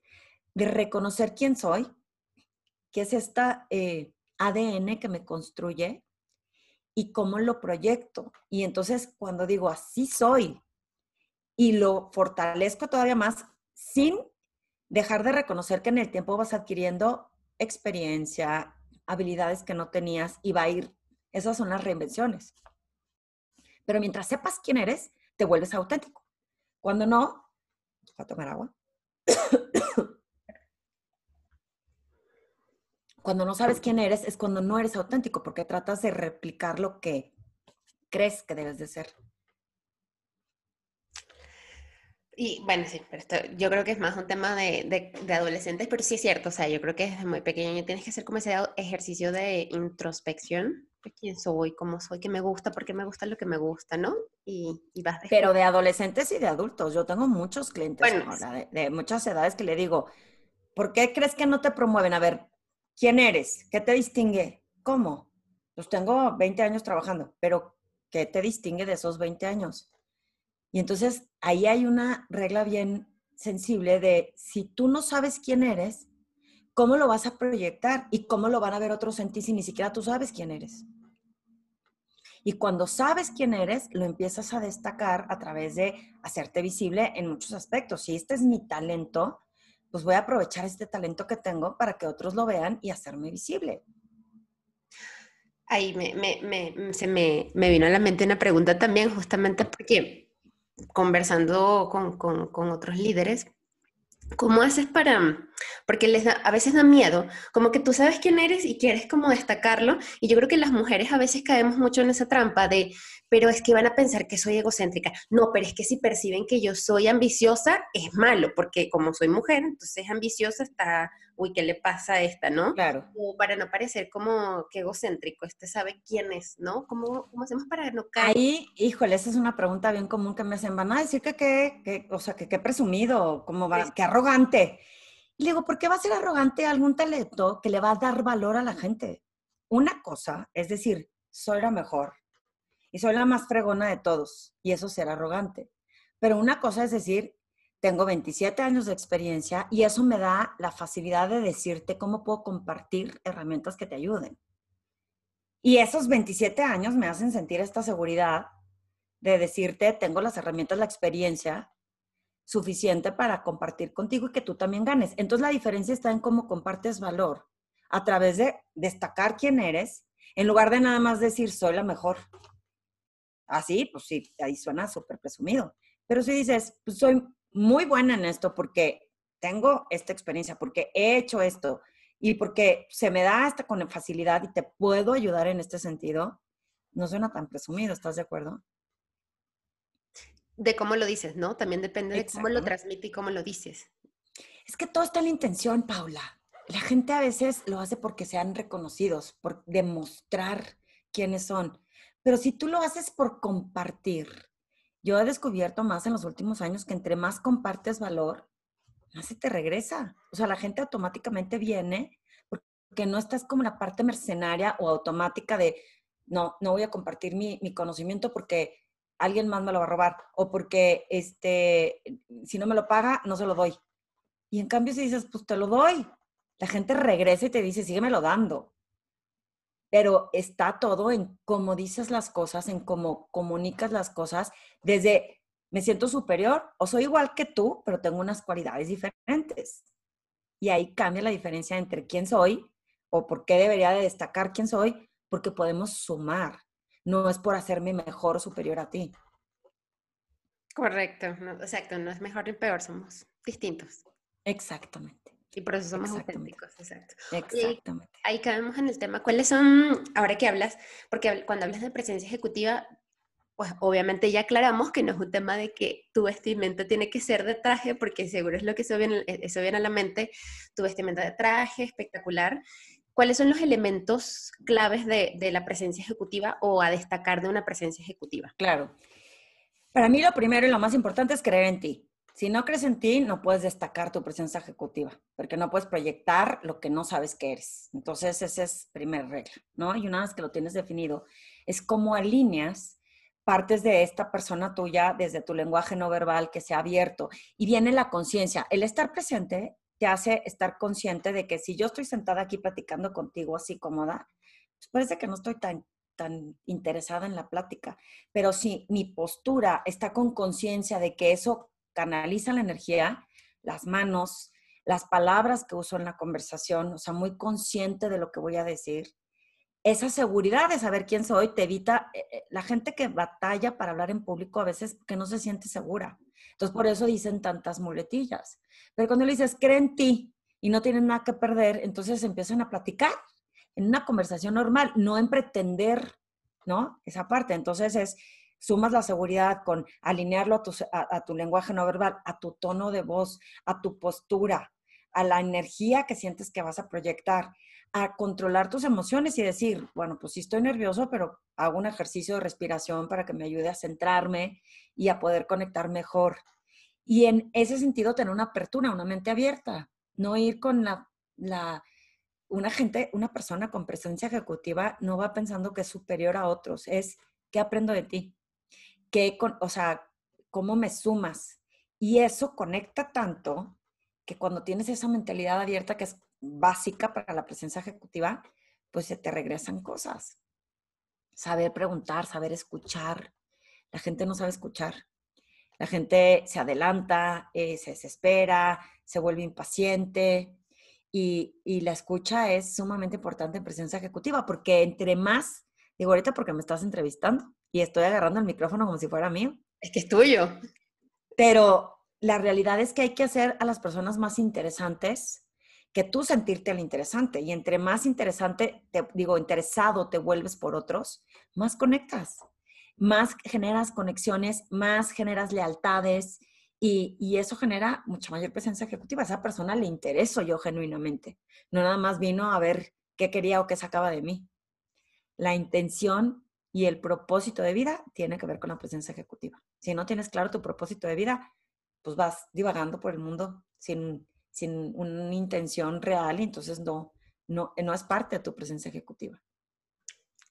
de reconocer quién soy, que es esta eh, ADN que me construye y cómo lo proyecto. Y entonces cuando digo así soy y lo fortalezco todavía más sin dejar de reconocer que en el tiempo vas adquiriendo experiencia, habilidades que no tenías y va a ir, esas son las reinvenciones. Pero mientras sepas quién eres, te vuelves auténtico. Cuando no, voy a tomar agua. Cuando no sabes quién eres es cuando no eres auténtico, porque tratas de replicar lo que crees que debes de ser. Y bueno, sí, pero esto, yo creo que es más un tema de, de, adolescentes, pero sí es cierto, o sea, yo creo que desde muy pequeño tienes que hacer como ese ejercicio de introspección, de quién soy, cómo soy, qué me gusta, por qué me gusta lo que me gusta, ¿no? Y, y vas Pero de adolescentes y de adultos, yo tengo muchos clientes de, de muchas edades que le digo, ¿por qué crees que no te promueven? A ver, ¿Quién eres? ¿Qué te distingue? ¿Cómo? Pues tengo 20 años trabajando, pero ¿qué te distingue de esos 20 años? Y entonces ahí hay una regla bien sensible de si tú no sabes quién eres, ¿cómo lo vas a proyectar? ¿Y cómo lo van a ver otros en ti si ni siquiera tú sabes quién eres? Y cuando sabes quién eres, lo empiezas a destacar a través de hacerte visible en muchos aspectos. Si este es mi talento, pues voy a aprovechar este talento que tengo para que otros lo vean y hacerme visible. Ahí me, se me, vino a la mente una pregunta también, justamente porque conversando con, con otros líderes, ¿cómo haces para porque les da, a veces da miedo, como que tú sabes quién eres y quieres como destacarlo, y yo creo que las mujeres a veces caemos mucho en esa trampa de, pero es que van a pensar que soy egocéntrica. No, pero es que si perciben que yo soy ambiciosa, es malo, porque como soy mujer, entonces ambiciosa está, uy, ¿qué le pasa a esta, no? Claro. O para no parecer como que egocéntrico, este sabe quién es, ¿no? ¿Cómo, cómo hacemos para no caer? Ahí, híjole, esa es una pregunta bien común que me hacen, van a decir que qué, o sea, que qué presumido, como va, que arrogante. Y le digo, ¿por qué va a ser arrogante algún talento que le va a dar valor a la gente? Una cosa es decir, soy la mejor, y soy la más fregona de todos, y eso será arrogante. Pero una cosa es decir, tengo 27 años de experiencia y eso me da la facilidad de decirte cómo puedo compartir herramientas que te ayuden. Y esos 27 años me hacen sentir esta seguridad de decirte, tengo las herramientas, la experiencia suficiente para compartir contigo y que tú también ganes. Entonces la diferencia está en cómo compartes valor a través de destacar quién eres, en lugar de nada más decir soy la mejor. Así, pues sí, ahí suena súper presumido. Pero si dices, pues soy muy buena en esto porque tengo esta experiencia, porque he hecho esto y porque se me da hasta con facilidad y te puedo ayudar en este sentido, no suena tan presumido, ¿estás de acuerdo? De cómo lo dices, ¿no? También depende de cómo lo transmite y cómo lo dices. Es que todo está en la intención, Paula. La gente a veces lo hace porque sean reconocidos, por demostrar quiénes son. Pero si tú lo haces por compartir, yo he descubierto más en los últimos años que entre más compartes valor, más se te regresa. O sea, la gente automáticamente viene porque no estás como la parte mercenaria o automática de, no, no voy a compartir mi, mi conocimiento porque alguien más me lo va a robar o porque este, si no me lo paga, no se lo doy. Y en cambio si dices, pues te lo doy, la gente regresa y te dice, síguemelo dando pero está todo en cómo dices las cosas, en cómo comunicas las cosas, desde me siento superior o soy igual que tú, pero tengo unas cualidades diferentes. Y ahí cambia la diferencia entre quién soy o por qué debería de destacar quién soy, porque podemos sumar. No es por hacerme mejor o superior a ti. Correcto, exacto, no es mejor ni peor, somos distintos. Exactamente. Y por eso somos auténticos, exacto. Exactamente. ahí caemos en el tema. ¿Cuáles son, ahora que hablas, porque cuando hablas de presencia ejecutiva, pues obviamente ya aclaramos que no es un tema de que tu vestimenta tiene que ser de traje, porque seguro es lo que eso viene, eso viene a la mente, tu vestimenta de traje, espectacular. ¿Cuáles son los elementos claves de, de la presencia ejecutiva o a destacar de una presencia ejecutiva? Claro. Para mí lo primero y lo más importante es creer en ti. Si no crees en ti, no puedes destacar tu presencia ejecutiva, porque no puedes proyectar lo que no sabes que eres. Entonces, esa es primera regla, ¿no? Y una vez que lo tienes definido, es cómo alineas partes de esta persona tuya desde tu lenguaje no verbal que se ha abierto. Y viene la conciencia. El estar presente te hace estar consciente de que si yo estoy sentada aquí platicando contigo así cómoda, pues parece que no estoy tan tan interesada en la plática, pero si mi postura está con conciencia de que eso canaliza la energía, las manos, las palabras que uso en la conversación, o sea, muy consciente de lo que voy a decir. Esa seguridad de saber quién soy te evita eh, eh, la gente que batalla para hablar en público a veces que no se siente segura. Entonces, por eso dicen tantas muletillas. Pero cuando le dices, cree en ti y no tienes nada que perder, entonces empiezan a platicar en una conversación normal, no en pretender, ¿no? Esa parte. Entonces es, sumas la seguridad con alinearlo a tu, lenguaje no verbal, a tu tono de voz, a tu postura, a la energía que sientes que vas a proyectar, a controlar tus emociones y decir, bueno, pues sí estoy nervioso, pero hago un ejercicio de respiración para que me ayude a centrarme y a poder conectar mejor. Y en ese sentido, tener una apertura, una mente abierta, no ir con la, la una gente, una persona con presencia ejecutiva no va pensando que es superior a otros, es ¿qué aprendo de ti? O sea, cómo me sumas. Y eso conecta tanto que cuando tienes esa mentalidad abierta que es básica para la presencia ejecutiva, pues se te regresan cosas. Saber preguntar, saber escuchar. La gente no sabe escuchar. La gente se adelanta, eh, se desespera, se vuelve impaciente. Y, y, la escucha es sumamente importante en presencia ejecutiva, porque entre más, digo ahorita porque me estás entrevistando, y estoy agarrando el micrófono como si fuera mío. Es que es tuyo. Pero la realidad es que hay que hacer a las personas más interesantes que tú sentirte el interesante. Y entre más interesante, te digo, interesado te vuelves por otros, más conectas, más generas conexiones, más generas lealtades y, y eso genera mucha mayor presencia ejecutiva. A esa persona le intereso yo genuinamente. No nada más vino a ver qué quería o qué sacaba de mí. La intención y el propósito de vida tiene que ver con la presencia ejecutiva. Si no tienes claro tu propósito de vida, pues vas divagando por el mundo sin sin una intención real y entonces no, no, no es parte de tu presencia ejecutiva.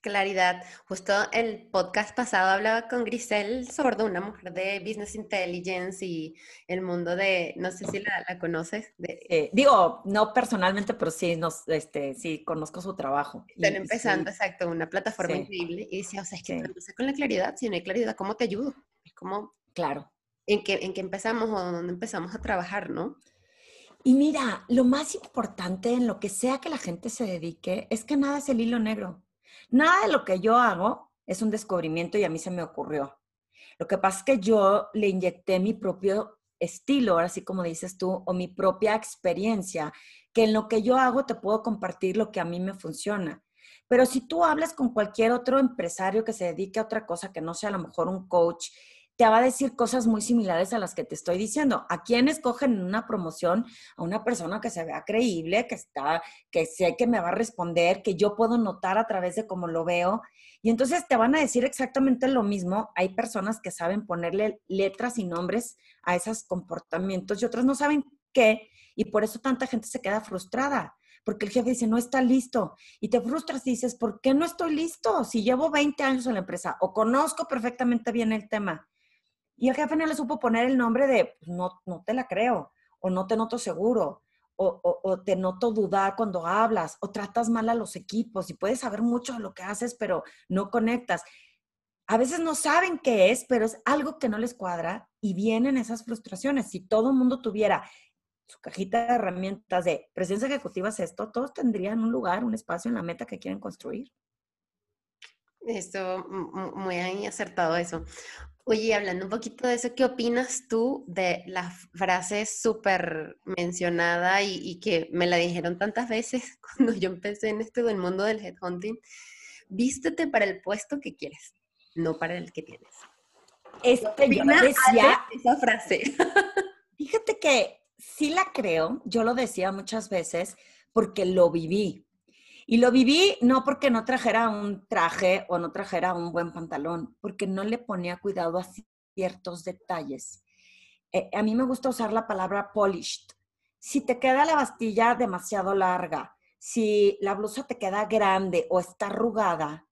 Claridad. Justo el podcast pasado hablaba con Grisel Sordo, una mujer de Business Intelligence y el mundo de, no sé si la, conoces. Eh, digo, no personalmente, pero sí, nos, este, sí conozco su trabajo. Están empezando, exacto, una plataforma increíble. Y decía, o sea, es que sí. con la claridad, si no hay claridad, ¿cómo te ayudo? Es como... Claro. ¿En qué, en qué empezamos o dónde empezamos a trabajar, no? Y mira, lo más importante en lo que sea que la gente se dedique es que nada es el hilo negro. Nada de lo que yo hago es un descubrimiento y a mí se me ocurrió. Lo que pasa es que yo le inyecté mi propio estilo, así como dices tú, o mi propia experiencia, que en lo que yo hago te puedo compartir lo que a mí me funciona. Pero si tú hablas con cualquier otro empresario que se dedique a otra cosa que no sea a lo mejor un coach te va a decir cosas muy similares a las que te estoy diciendo. ¿A quién escogen en una promoción? A una persona que se vea creíble, que está, que sé que me va a responder, que yo puedo notar a través de cómo lo veo. Y entonces te van a decir exactamente lo mismo. Hay personas que saben ponerle letras y nombres a esos comportamientos y otras no saben qué. Y por eso tanta gente se queda frustrada porque el jefe dice, no está listo. Y te frustras y dices, ¿por qué no estoy listo? Si llevo 20 años en la empresa o conozco perfectamente bien el tema y el jefe no le supo poner el nombre de, pues, no, no te la creo, o no te noto seguro, o, o, te noto dudar cuando hablas, o tratas mal a los equipos, y puedes saber mucho de lo que haces, pero no conectas. A veces no saben qué es, pero es algo que no les cuadra y vienen esas frustraciones. Si todo el mundo tuviera su cajita de herramientas de presencia ejecutiva es esto, todos tendrían un lugar, un espacio en la meta que quieren construir. Esto, muy acertado eso. Oye, hablando un poquito de eso, ¿qué opinas tú de la frase súper mencionada y, que me la dijeron tantas veces cuando yo empecé en este del mundo del headhunting? Vístete para el puesto que quieres, no para el que tienes. Este, yo decía esa frase. Fíjate que sí la creo, yo lo decía muchas veces porque lo viví. Y lo viví no porque no trajera un traje o no trajera un buen pantalón, porque no le ponía cuidado a ciertos detalles. Eh, a mí me gusta usar la palabra polished. Si te queda la bastilla demasiado larga, si la blusa te queda grande o está arrugada,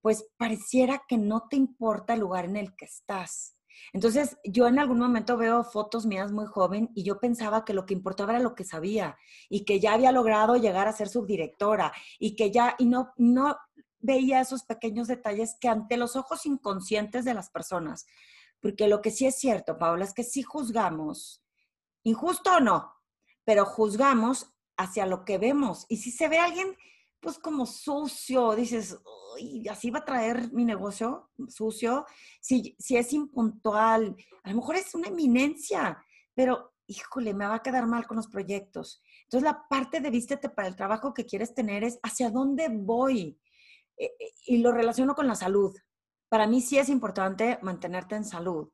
pues pareciera que no te importa el lugar en el que estás. Entonces, yo en algún momento veo fotos mías muy joven y yo pensaba que lo que importaba era lo que sabía y que ya había logrado llegar a ser subdirectora y que ya, y no, no veía esos pequeños detalles que ante los ojos inconscientes de las personas. Porque lo que sí es cierto, Paula, es que sí juzgamos, injusto o no, pero juzgamos hacia lo que vemos. Y si se ve alguien pues como sucio, dices, Uy, así va a traer mi negocio sucio, si, si es impuntual, a lo mejor es una eminencia, pero híjole, me va a quedar mal con los proyectos. Entonces la parte de vístete para el trabajo que quieres tener es hacia dónde voy eh, eh, y lo relaciono con la salud. Para mí sí es importante mantenerte en salud,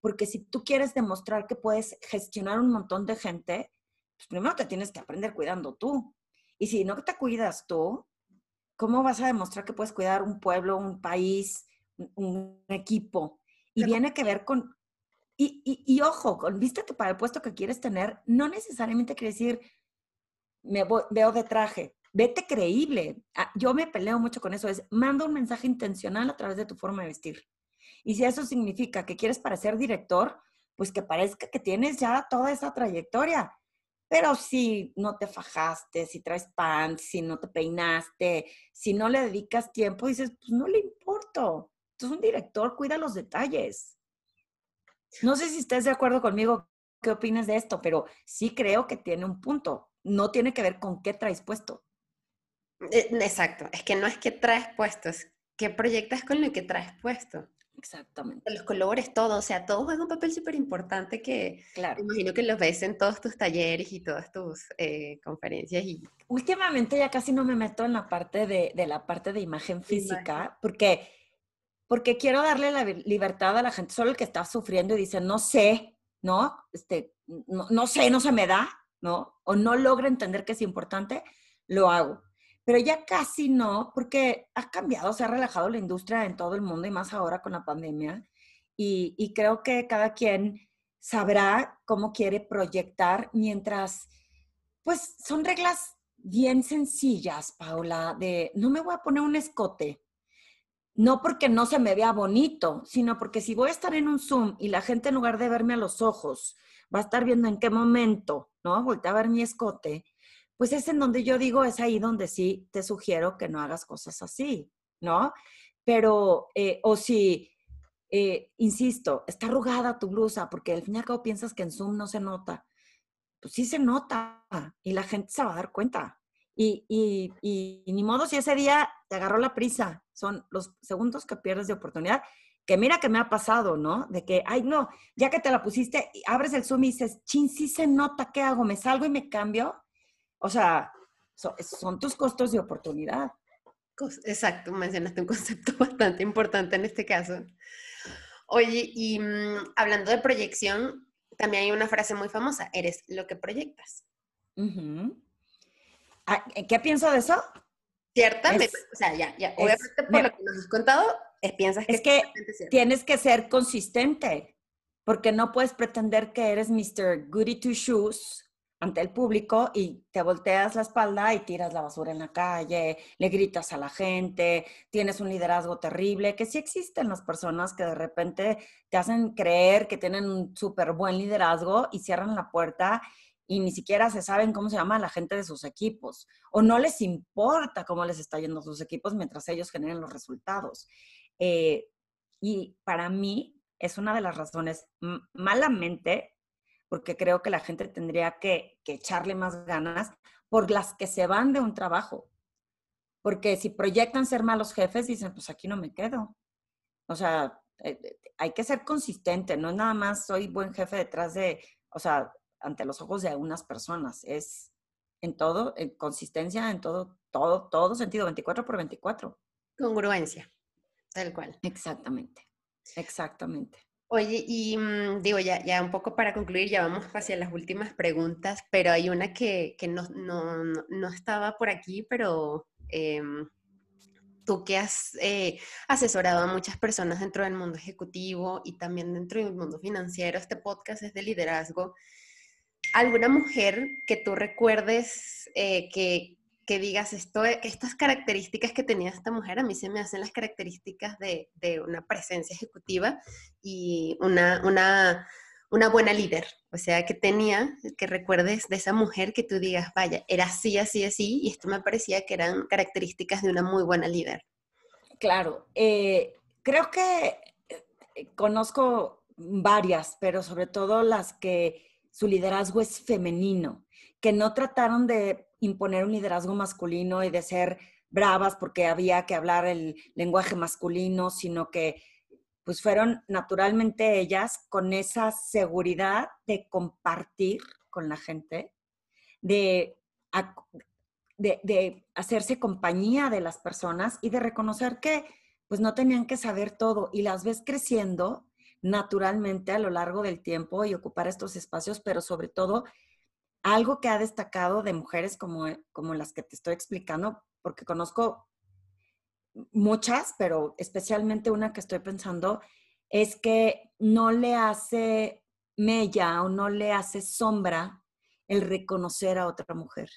porque si tú quieres demostrar que puedes gestionar un montón de gente, pues primero te tienes que aprender cuidando tú. Y si no te cuidas tú, ¿cómo vas a demostrar que puedes cuidar un pueblo, un país, un, equipo? Y viene que ver con... Y, y, ojo, con vístete para el puesto que quieres tener, no necesariamente quiere decir, me veo de traje. Vete creíble. Ah, yo me peleo mucho con eso. Es, manda un mensaje intencional a través de tu forma de vestir. Y si eso significa que quieres parecer director, pues que parezca que tienes ya toda esa trayectoria. Pero si no te fajaste, si traes pants, si no te peinaste, si no le dedicas tiempo, dices, pues no le importo. Entonces un director cuida los detalles. No sé si estés de acuerdo conmigo, qué opinas de esto, pero sí creo que tiene un punto. No tiene que ver con qué traes puesto. Eh, exacto, es que no es que traes puesto, es que proyectas con lo que traes puesto. Exactamente. Los colores, todo, o sea, todo juega un papel súper importante que claro. imagino que los ves en todos tus talleres y todas tus eh, conferencias. Y... Últimamente ya casi no me meto en la parte de, de la parte de imagen física, porque porque quiero darle la libertad a la gente, solo el que está sufriendo y dice, no sé, ¿no? Este, no, no sé, no se me da, ¿no? O no logra entender que es importante, lo hago pero ya casi no, porque ha cambiado, se ha relajado la industria en todo el mundo y más ahora con la pandemia. Y, creo que cada quien sabrá cómo quiere proyectar mientras, pues son reglas bien sencillas, Paula, de no me voy a poner un escote, no porque no se me vea bonito, sino porque si voy a estar en un Zoom y la gente en lugar de verme a los ojos va a estar viendo en qué momento, ¿no? Voltea a ver mi escote, pues es en donde yo digo, es ahí donde sí te sugiero que no hagas cosas así, ¿no? Pero, eh, o si, eh, insisto, está arrugada tu blusa, porque al fin y al cabo piensas que en Zoom no se nota, pues sí se nota y la gente se va a dar cuenta. Y, y, y, ni modo si ese día te agarró la prisa, son los segundos que pierdes de oportunidad, que mira que me ha pasado, ¿no? De que, ay, no, ya que te la pusiste, abres el Zoom y dices, chin, sí se nota, ¿qué hago? ¿Me salgo y me cambio? O sea, son tus costos de oportunidad. Exacto, mencionaste un concepto bastante importante en este caso. Oye, y mm, hablando de proyección, también hay una frase muy famosa, eres lo que proyectas. Ah, ¿Qué pienso de eso? Ciertamente, o sea, ya, ya, obviamente por lo que nos has contado, piensas que es que tienes que ser consistente, porque no puedes pretender que eres Mr. Goody Two Shoes ante el público y te volteas la espalda y tiras la basura en la calle, le gritas a la gente, tienes un liderazgo terrible, que sí existen las personas que de repente te hacen creer que tienen un súper buen liderazgo y cierran la puerta y ni siquiera se saben cómo se llama la gente de sus equipos o no les importa cómo les está yendo sus equipos mientras ellos generen los resultados. Eh, y para mí es una de las razones malamente porque creo que la gente tendría que, echarle más ganas por las que se van de un trabajo. Porque si proyectan ser malos jefes, dicen, pues aquí no me quedo. O sea, eh, eh, hay que ser consistente, no es nada más soy buen jefe detrás de, o sea, ante los ojos de algunas personas, es en todo, en consistencia, en todo, todo, todo sentido, 24 por 24. Congruencia, tal cual. Exactamente, exactamente. Oye, y mm, digo, ya, ya un poco para concluir, ya vamos hacia las últimas preguntas, pero hay una que, no, no, estaba por aquí, pero em, tú que has eh, asesorado a muchas personas dentro del mundo ejecutivo y también dentro del mundo financiero, este podcast es de liderazgo. ¿Alguna mujer que tú recuerdes eh, que, que digas esto, estas características que tenía esta mujer, a mí se me hacen las características de, una presencia ejecutiva y una, una, una, buena líder. O sea, que tenía, que recuerdes de esa mujer que tú digas, vaya, era así, así, así, y esto me parecía que eran características de una muy buena líder. Claro, eh, creo que eh, conozco varias, pero sobre todo las que su liderazgo es femenino, que no trataron de imponer un liderazgo masculino y de ser bravas porque había que hablar el lenguaje masculino, sino que pues fueron naturalmente ellas con esa seguridad de compartir con la gente, de, de, hacerse compañía de las personas y de reconocer que pues no tenían que saber todo y las ves creciendo naturalmente a lo largo del tiempo y ocupar estos espacios, pero sobre todo algo que ha destacado de mujeres como, eh, como las que te estoy explicando, porque conozco muchas, pero especialmente una que estoy pensando, es que no le hace mella o no le hace sombra el reconocer a otra mujer.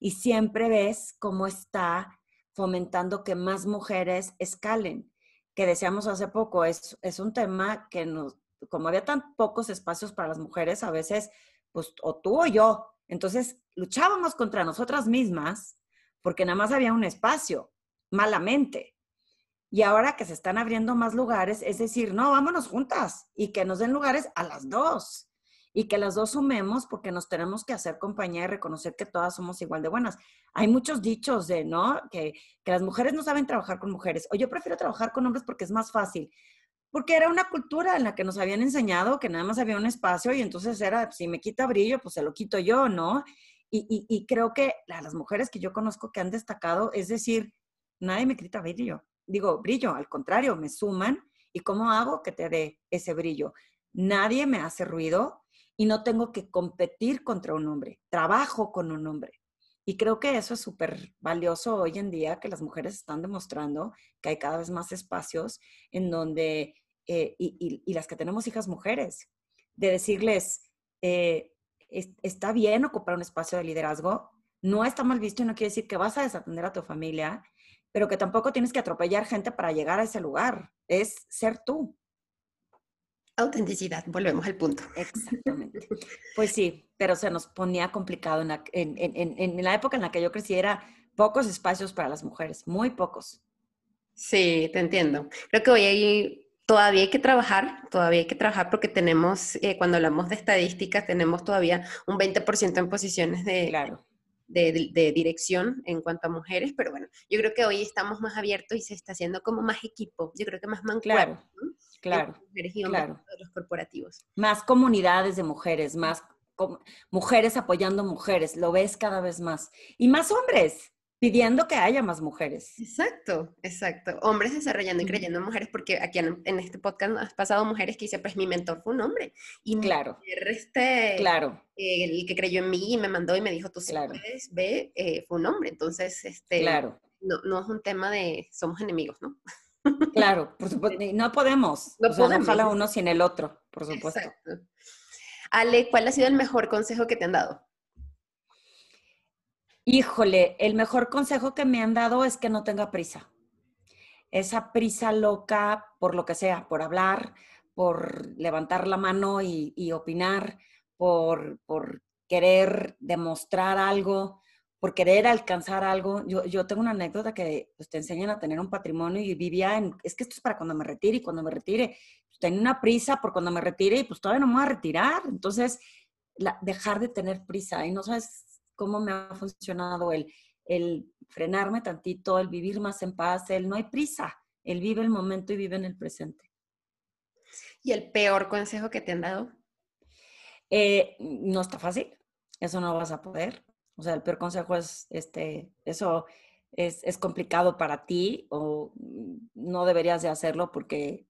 Y siempre ves cómo está fomentando que más mujeres escalen, que decíamos hace poco, es, es un tema que nos, como había tan pocos espacios para las mujeres, a veces pues o tú o yo. Entonces luchábamos contra nosotras mismas porque nada más había un espacio, malamente. Y ahora que se están abriendo más lugares, es decir, no, vámonos juntas y que nos den lugares a las dos y que las dos sumemos porque nos tenemos que hacer compañía y reconocer que todas somos igual de buenas. Hay muchos dichos de, ¿no? Que, que las mujeres no saben trabajar con mujeres o yo prefiero trabajar con hombres porque es más fácil. Porque era una cultura en la que nos habían enseñado que nada más había un espacio y entonces era, si me quita brillo, pues se lo quito yo, ¿no? Y, creo que las mujeres que yo conozco que han destacado, es decir, nadie me quita brillo. Digo, brillo, al contrario, me suman. ¿Y cómo hago que te dé ese brillo? Nadie me hace ruido y no tengo que competir contra un hombre. Trabajo con un hombre. Y creo que eso es súper valioso hoy en día, que las mujeres están demostrando que hay cada vez más espacios en donde eh, y, las que tenemos hijas mujeres, de decirles, eh, está bien ocupar un espacio de liderazgo, no está mal visto y no quiere decir que vas a desatender a tu familia, pero que tampoco tienes que atropellar gente para llegar a ese lugar, es ser tú. Autenticidad, volvemos al punto. Exactamente. Pues sí, pero se nos ponía complicado en la, en la época en la que yo crecí, era pocos espacios para las mujeres, muy pocos. Sí, te entiendo. Creo que hoy hay todavía hay que trabajar, todavía hay que trabajar porque tenemos, eh, cuando hablamos de estadísticas, tenemos todavía un 20% en posiciones de, de, dirección en cuanto a mujeres, pero bueno, yo creo que hoy estamos más abiertos y se está haciendo como más equipo, yo creo que más mancuerno. Claro, claro, mujeres y hombres claro. los corporativos. Más comunidades de mujeres, más mujeres apoyando mujeres, lo ves cada vez más. Y más hombres, pidiendo que haya más mujeres. Exacto, exacto. Hombres desarrollando y creyendo en mujeres, porque aquí en, este podcast has pasado mujeres que dicen, pues mi mentor fue un hombre. Y claro. Este, claro. el que creyó en mí y me mandó y me dijo, tú sí puedes, ve, eh, fue un hombre. Entonces, este, claro. no, no es un tema de somos enemigos, ¿no? Claro, por supuesto. No podemos. No podemos. no uno sin el otro, por supuesto. Exacto. Ale, ¿cuál ha sido el mejor consejo que te han dado? Híjole, el mejor consejo que me han dado es que no tenga prisa. Esa prisa loca por lo que sea, por hablar, por levantar la mano y, opinar, por, por, querer demostrar algo, por querer alcanzar algo. Yo, yo tengo una anécdota que pues, te enseñan a tener un patrimonio y vivía en, es que esto es para cuando me retire y cuando me retire, pues, tenía una prisa por cuando me retire y pues todavía no me voy a retirar. Entonces, dejar de tener prisa y no sabes cómo me ha funcionado el, el frenarme tantito, el vivir más en paz, el no hay prisa, el vive el momento y vive en el presente. ¿Y el peor consejo que te han dado? Eh, no está fácil, eso no vas a poder. O sea, el peor consejo es, este, eso es, es complicado para ti o no deberías de hacerlo porque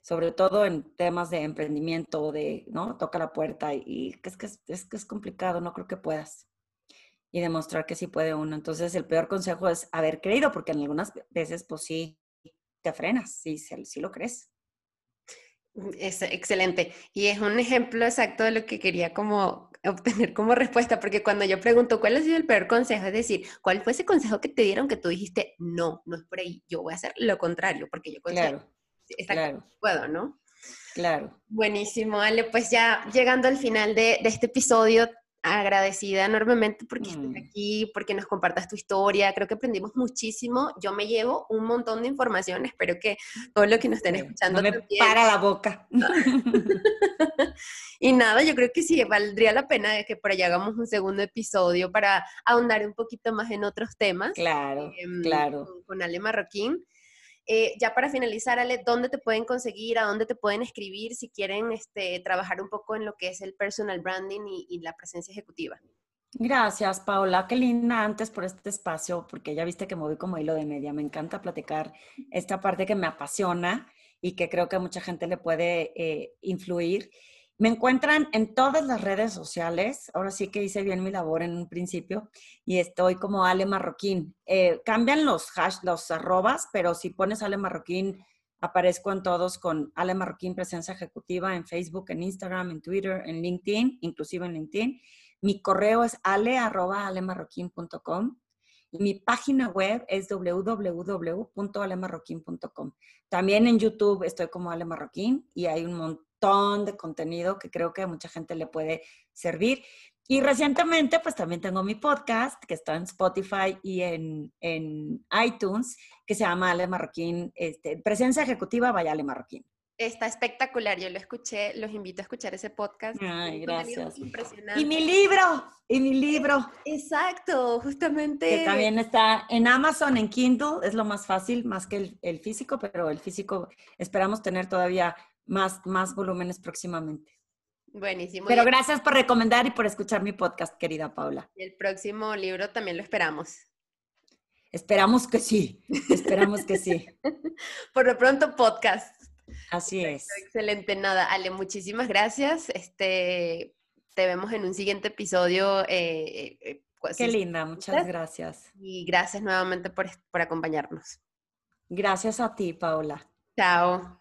sobre todo en temas de emprendimiento, de, ¿no? Toca la puerta y, es, que es, que es complicado, no creo que puedas y demostrar que sí puede uno. Entonces, el peor consejo es haber creído, porque en algunas veces, pues sí, te frenas, sí, sí lo crees. Mm, es excelente. Y es un ejemplo exacto de lo que quería como obtener como respuesta, porque cuando yo pregunto cuál ha sido el peor consejo, es decir, ¿cuál fue ese consejo que te dieron que tú dijiste, no, no es por ahí, yo voy a hacer lo contrario, porque yo claro, claro. puedo, ¿no? Claro. Buenísimo, Ale, pues ya llegando al final de, de este episodio, agradecida enormemente porque estés mm. aquí, porque nos compartas tu historia. Creo que aprendimos muchísimo. Yo me llevo un montón de información. Espero que todo lo que nos estén escuchando. No me para la boca. y nada, yo creo que sí, valdría la pena que por allá hagamos un segundo episodio para ahondar un poquito más en otros temas. Claro, em, claro. Con, con Ale Marroquín. Eh, ya para finalizar, Ale, ¿dónde te pueden conseguir? ¿A dónde te pueden escribir si quieren este, trabajar un poco en lo que es el personal branding y, la presencia ejecutiva? Gracias, Paula. Qué linda antes por este espacio, porque ya viste que me voy como hilo de media. Me encanta platicar esta parte que me apasiona y que creo que a mucha gente le puede eh, influir. Me encuentran en todas las redes sociales. Ahora sí que hice bien mi labor en un principio y estoy como Ale Marroquín. Eh, cambian los hash, los arrobas, pero si pones Ale Marroquín, aparezco en todos con Ale Marroquín Presencia Ejecutiva en Facebook, en Instagram, en Twitter, en LinkedIn, inclusive en LinkedIn. Mi correo es ale y mi página web es www.alemarroquín.com. También en YouTube estoy como Ale Marroquín y hay un montón de contenido que creo que a mucha gente le puede servir. Y recientemente, pues también tengo mi podcast que está en Spotify y en, en iTunes, que se llama Ale Marroquín, este, Presencia Ejecutiva, vaya Ale Marroquín. Está espectacular, yo lo escuché, los invito a escuchar ese podcast. Ay, gracias. Y mi libro, y mi libro. Exacto, justamente. Que también está en Amazon, en Kindle, es lo más fácil, más que el, físico, pero el físico esperamos tener todavía más, más volúmenes próximamente. Buenísimo. Pero gracias por recomendar y por escuchar mi podcast, querida Paula. El próximo libro también lo esperamos. Esperamos que sí, esperamos que sí. por lo pronto, podcast. Así es. Excelente, nada, Ale, muchísimas gracias. Este, te vemos en un siguiente episodio. Eh, eh, pues, Qué linda, muchas gracias. Y gracias nuevamente por, por acompañarnos. Gracias a ti, Paula. Chao.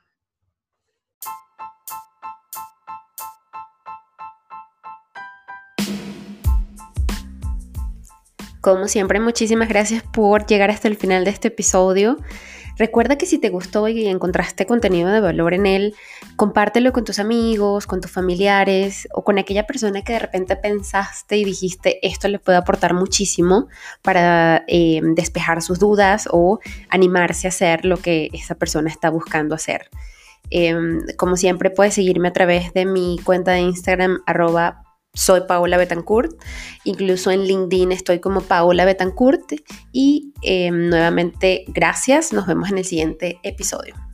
Como siempre, muchísimas gracias por llegar hasta el final de este episodio. Recuerda que si te gustó y encontraste contenido de valor en él, compártelo con tus amigos, con tus familiares o con aquella persona que de repente pensaste y dijiste esto le puede aportar muchísimo para eh, despejar sus dudas o animarse a hacer lo que esa persona está buscando hacer. Em, como siempre, puedes seguirme a través de mi cuenta de Instagram, arroba soy Paola Betancourt, incluso en LinkedIn estoy como Paola Betancourt. Y em, nuevamente gracias, nos vemos en el siguiente episodio.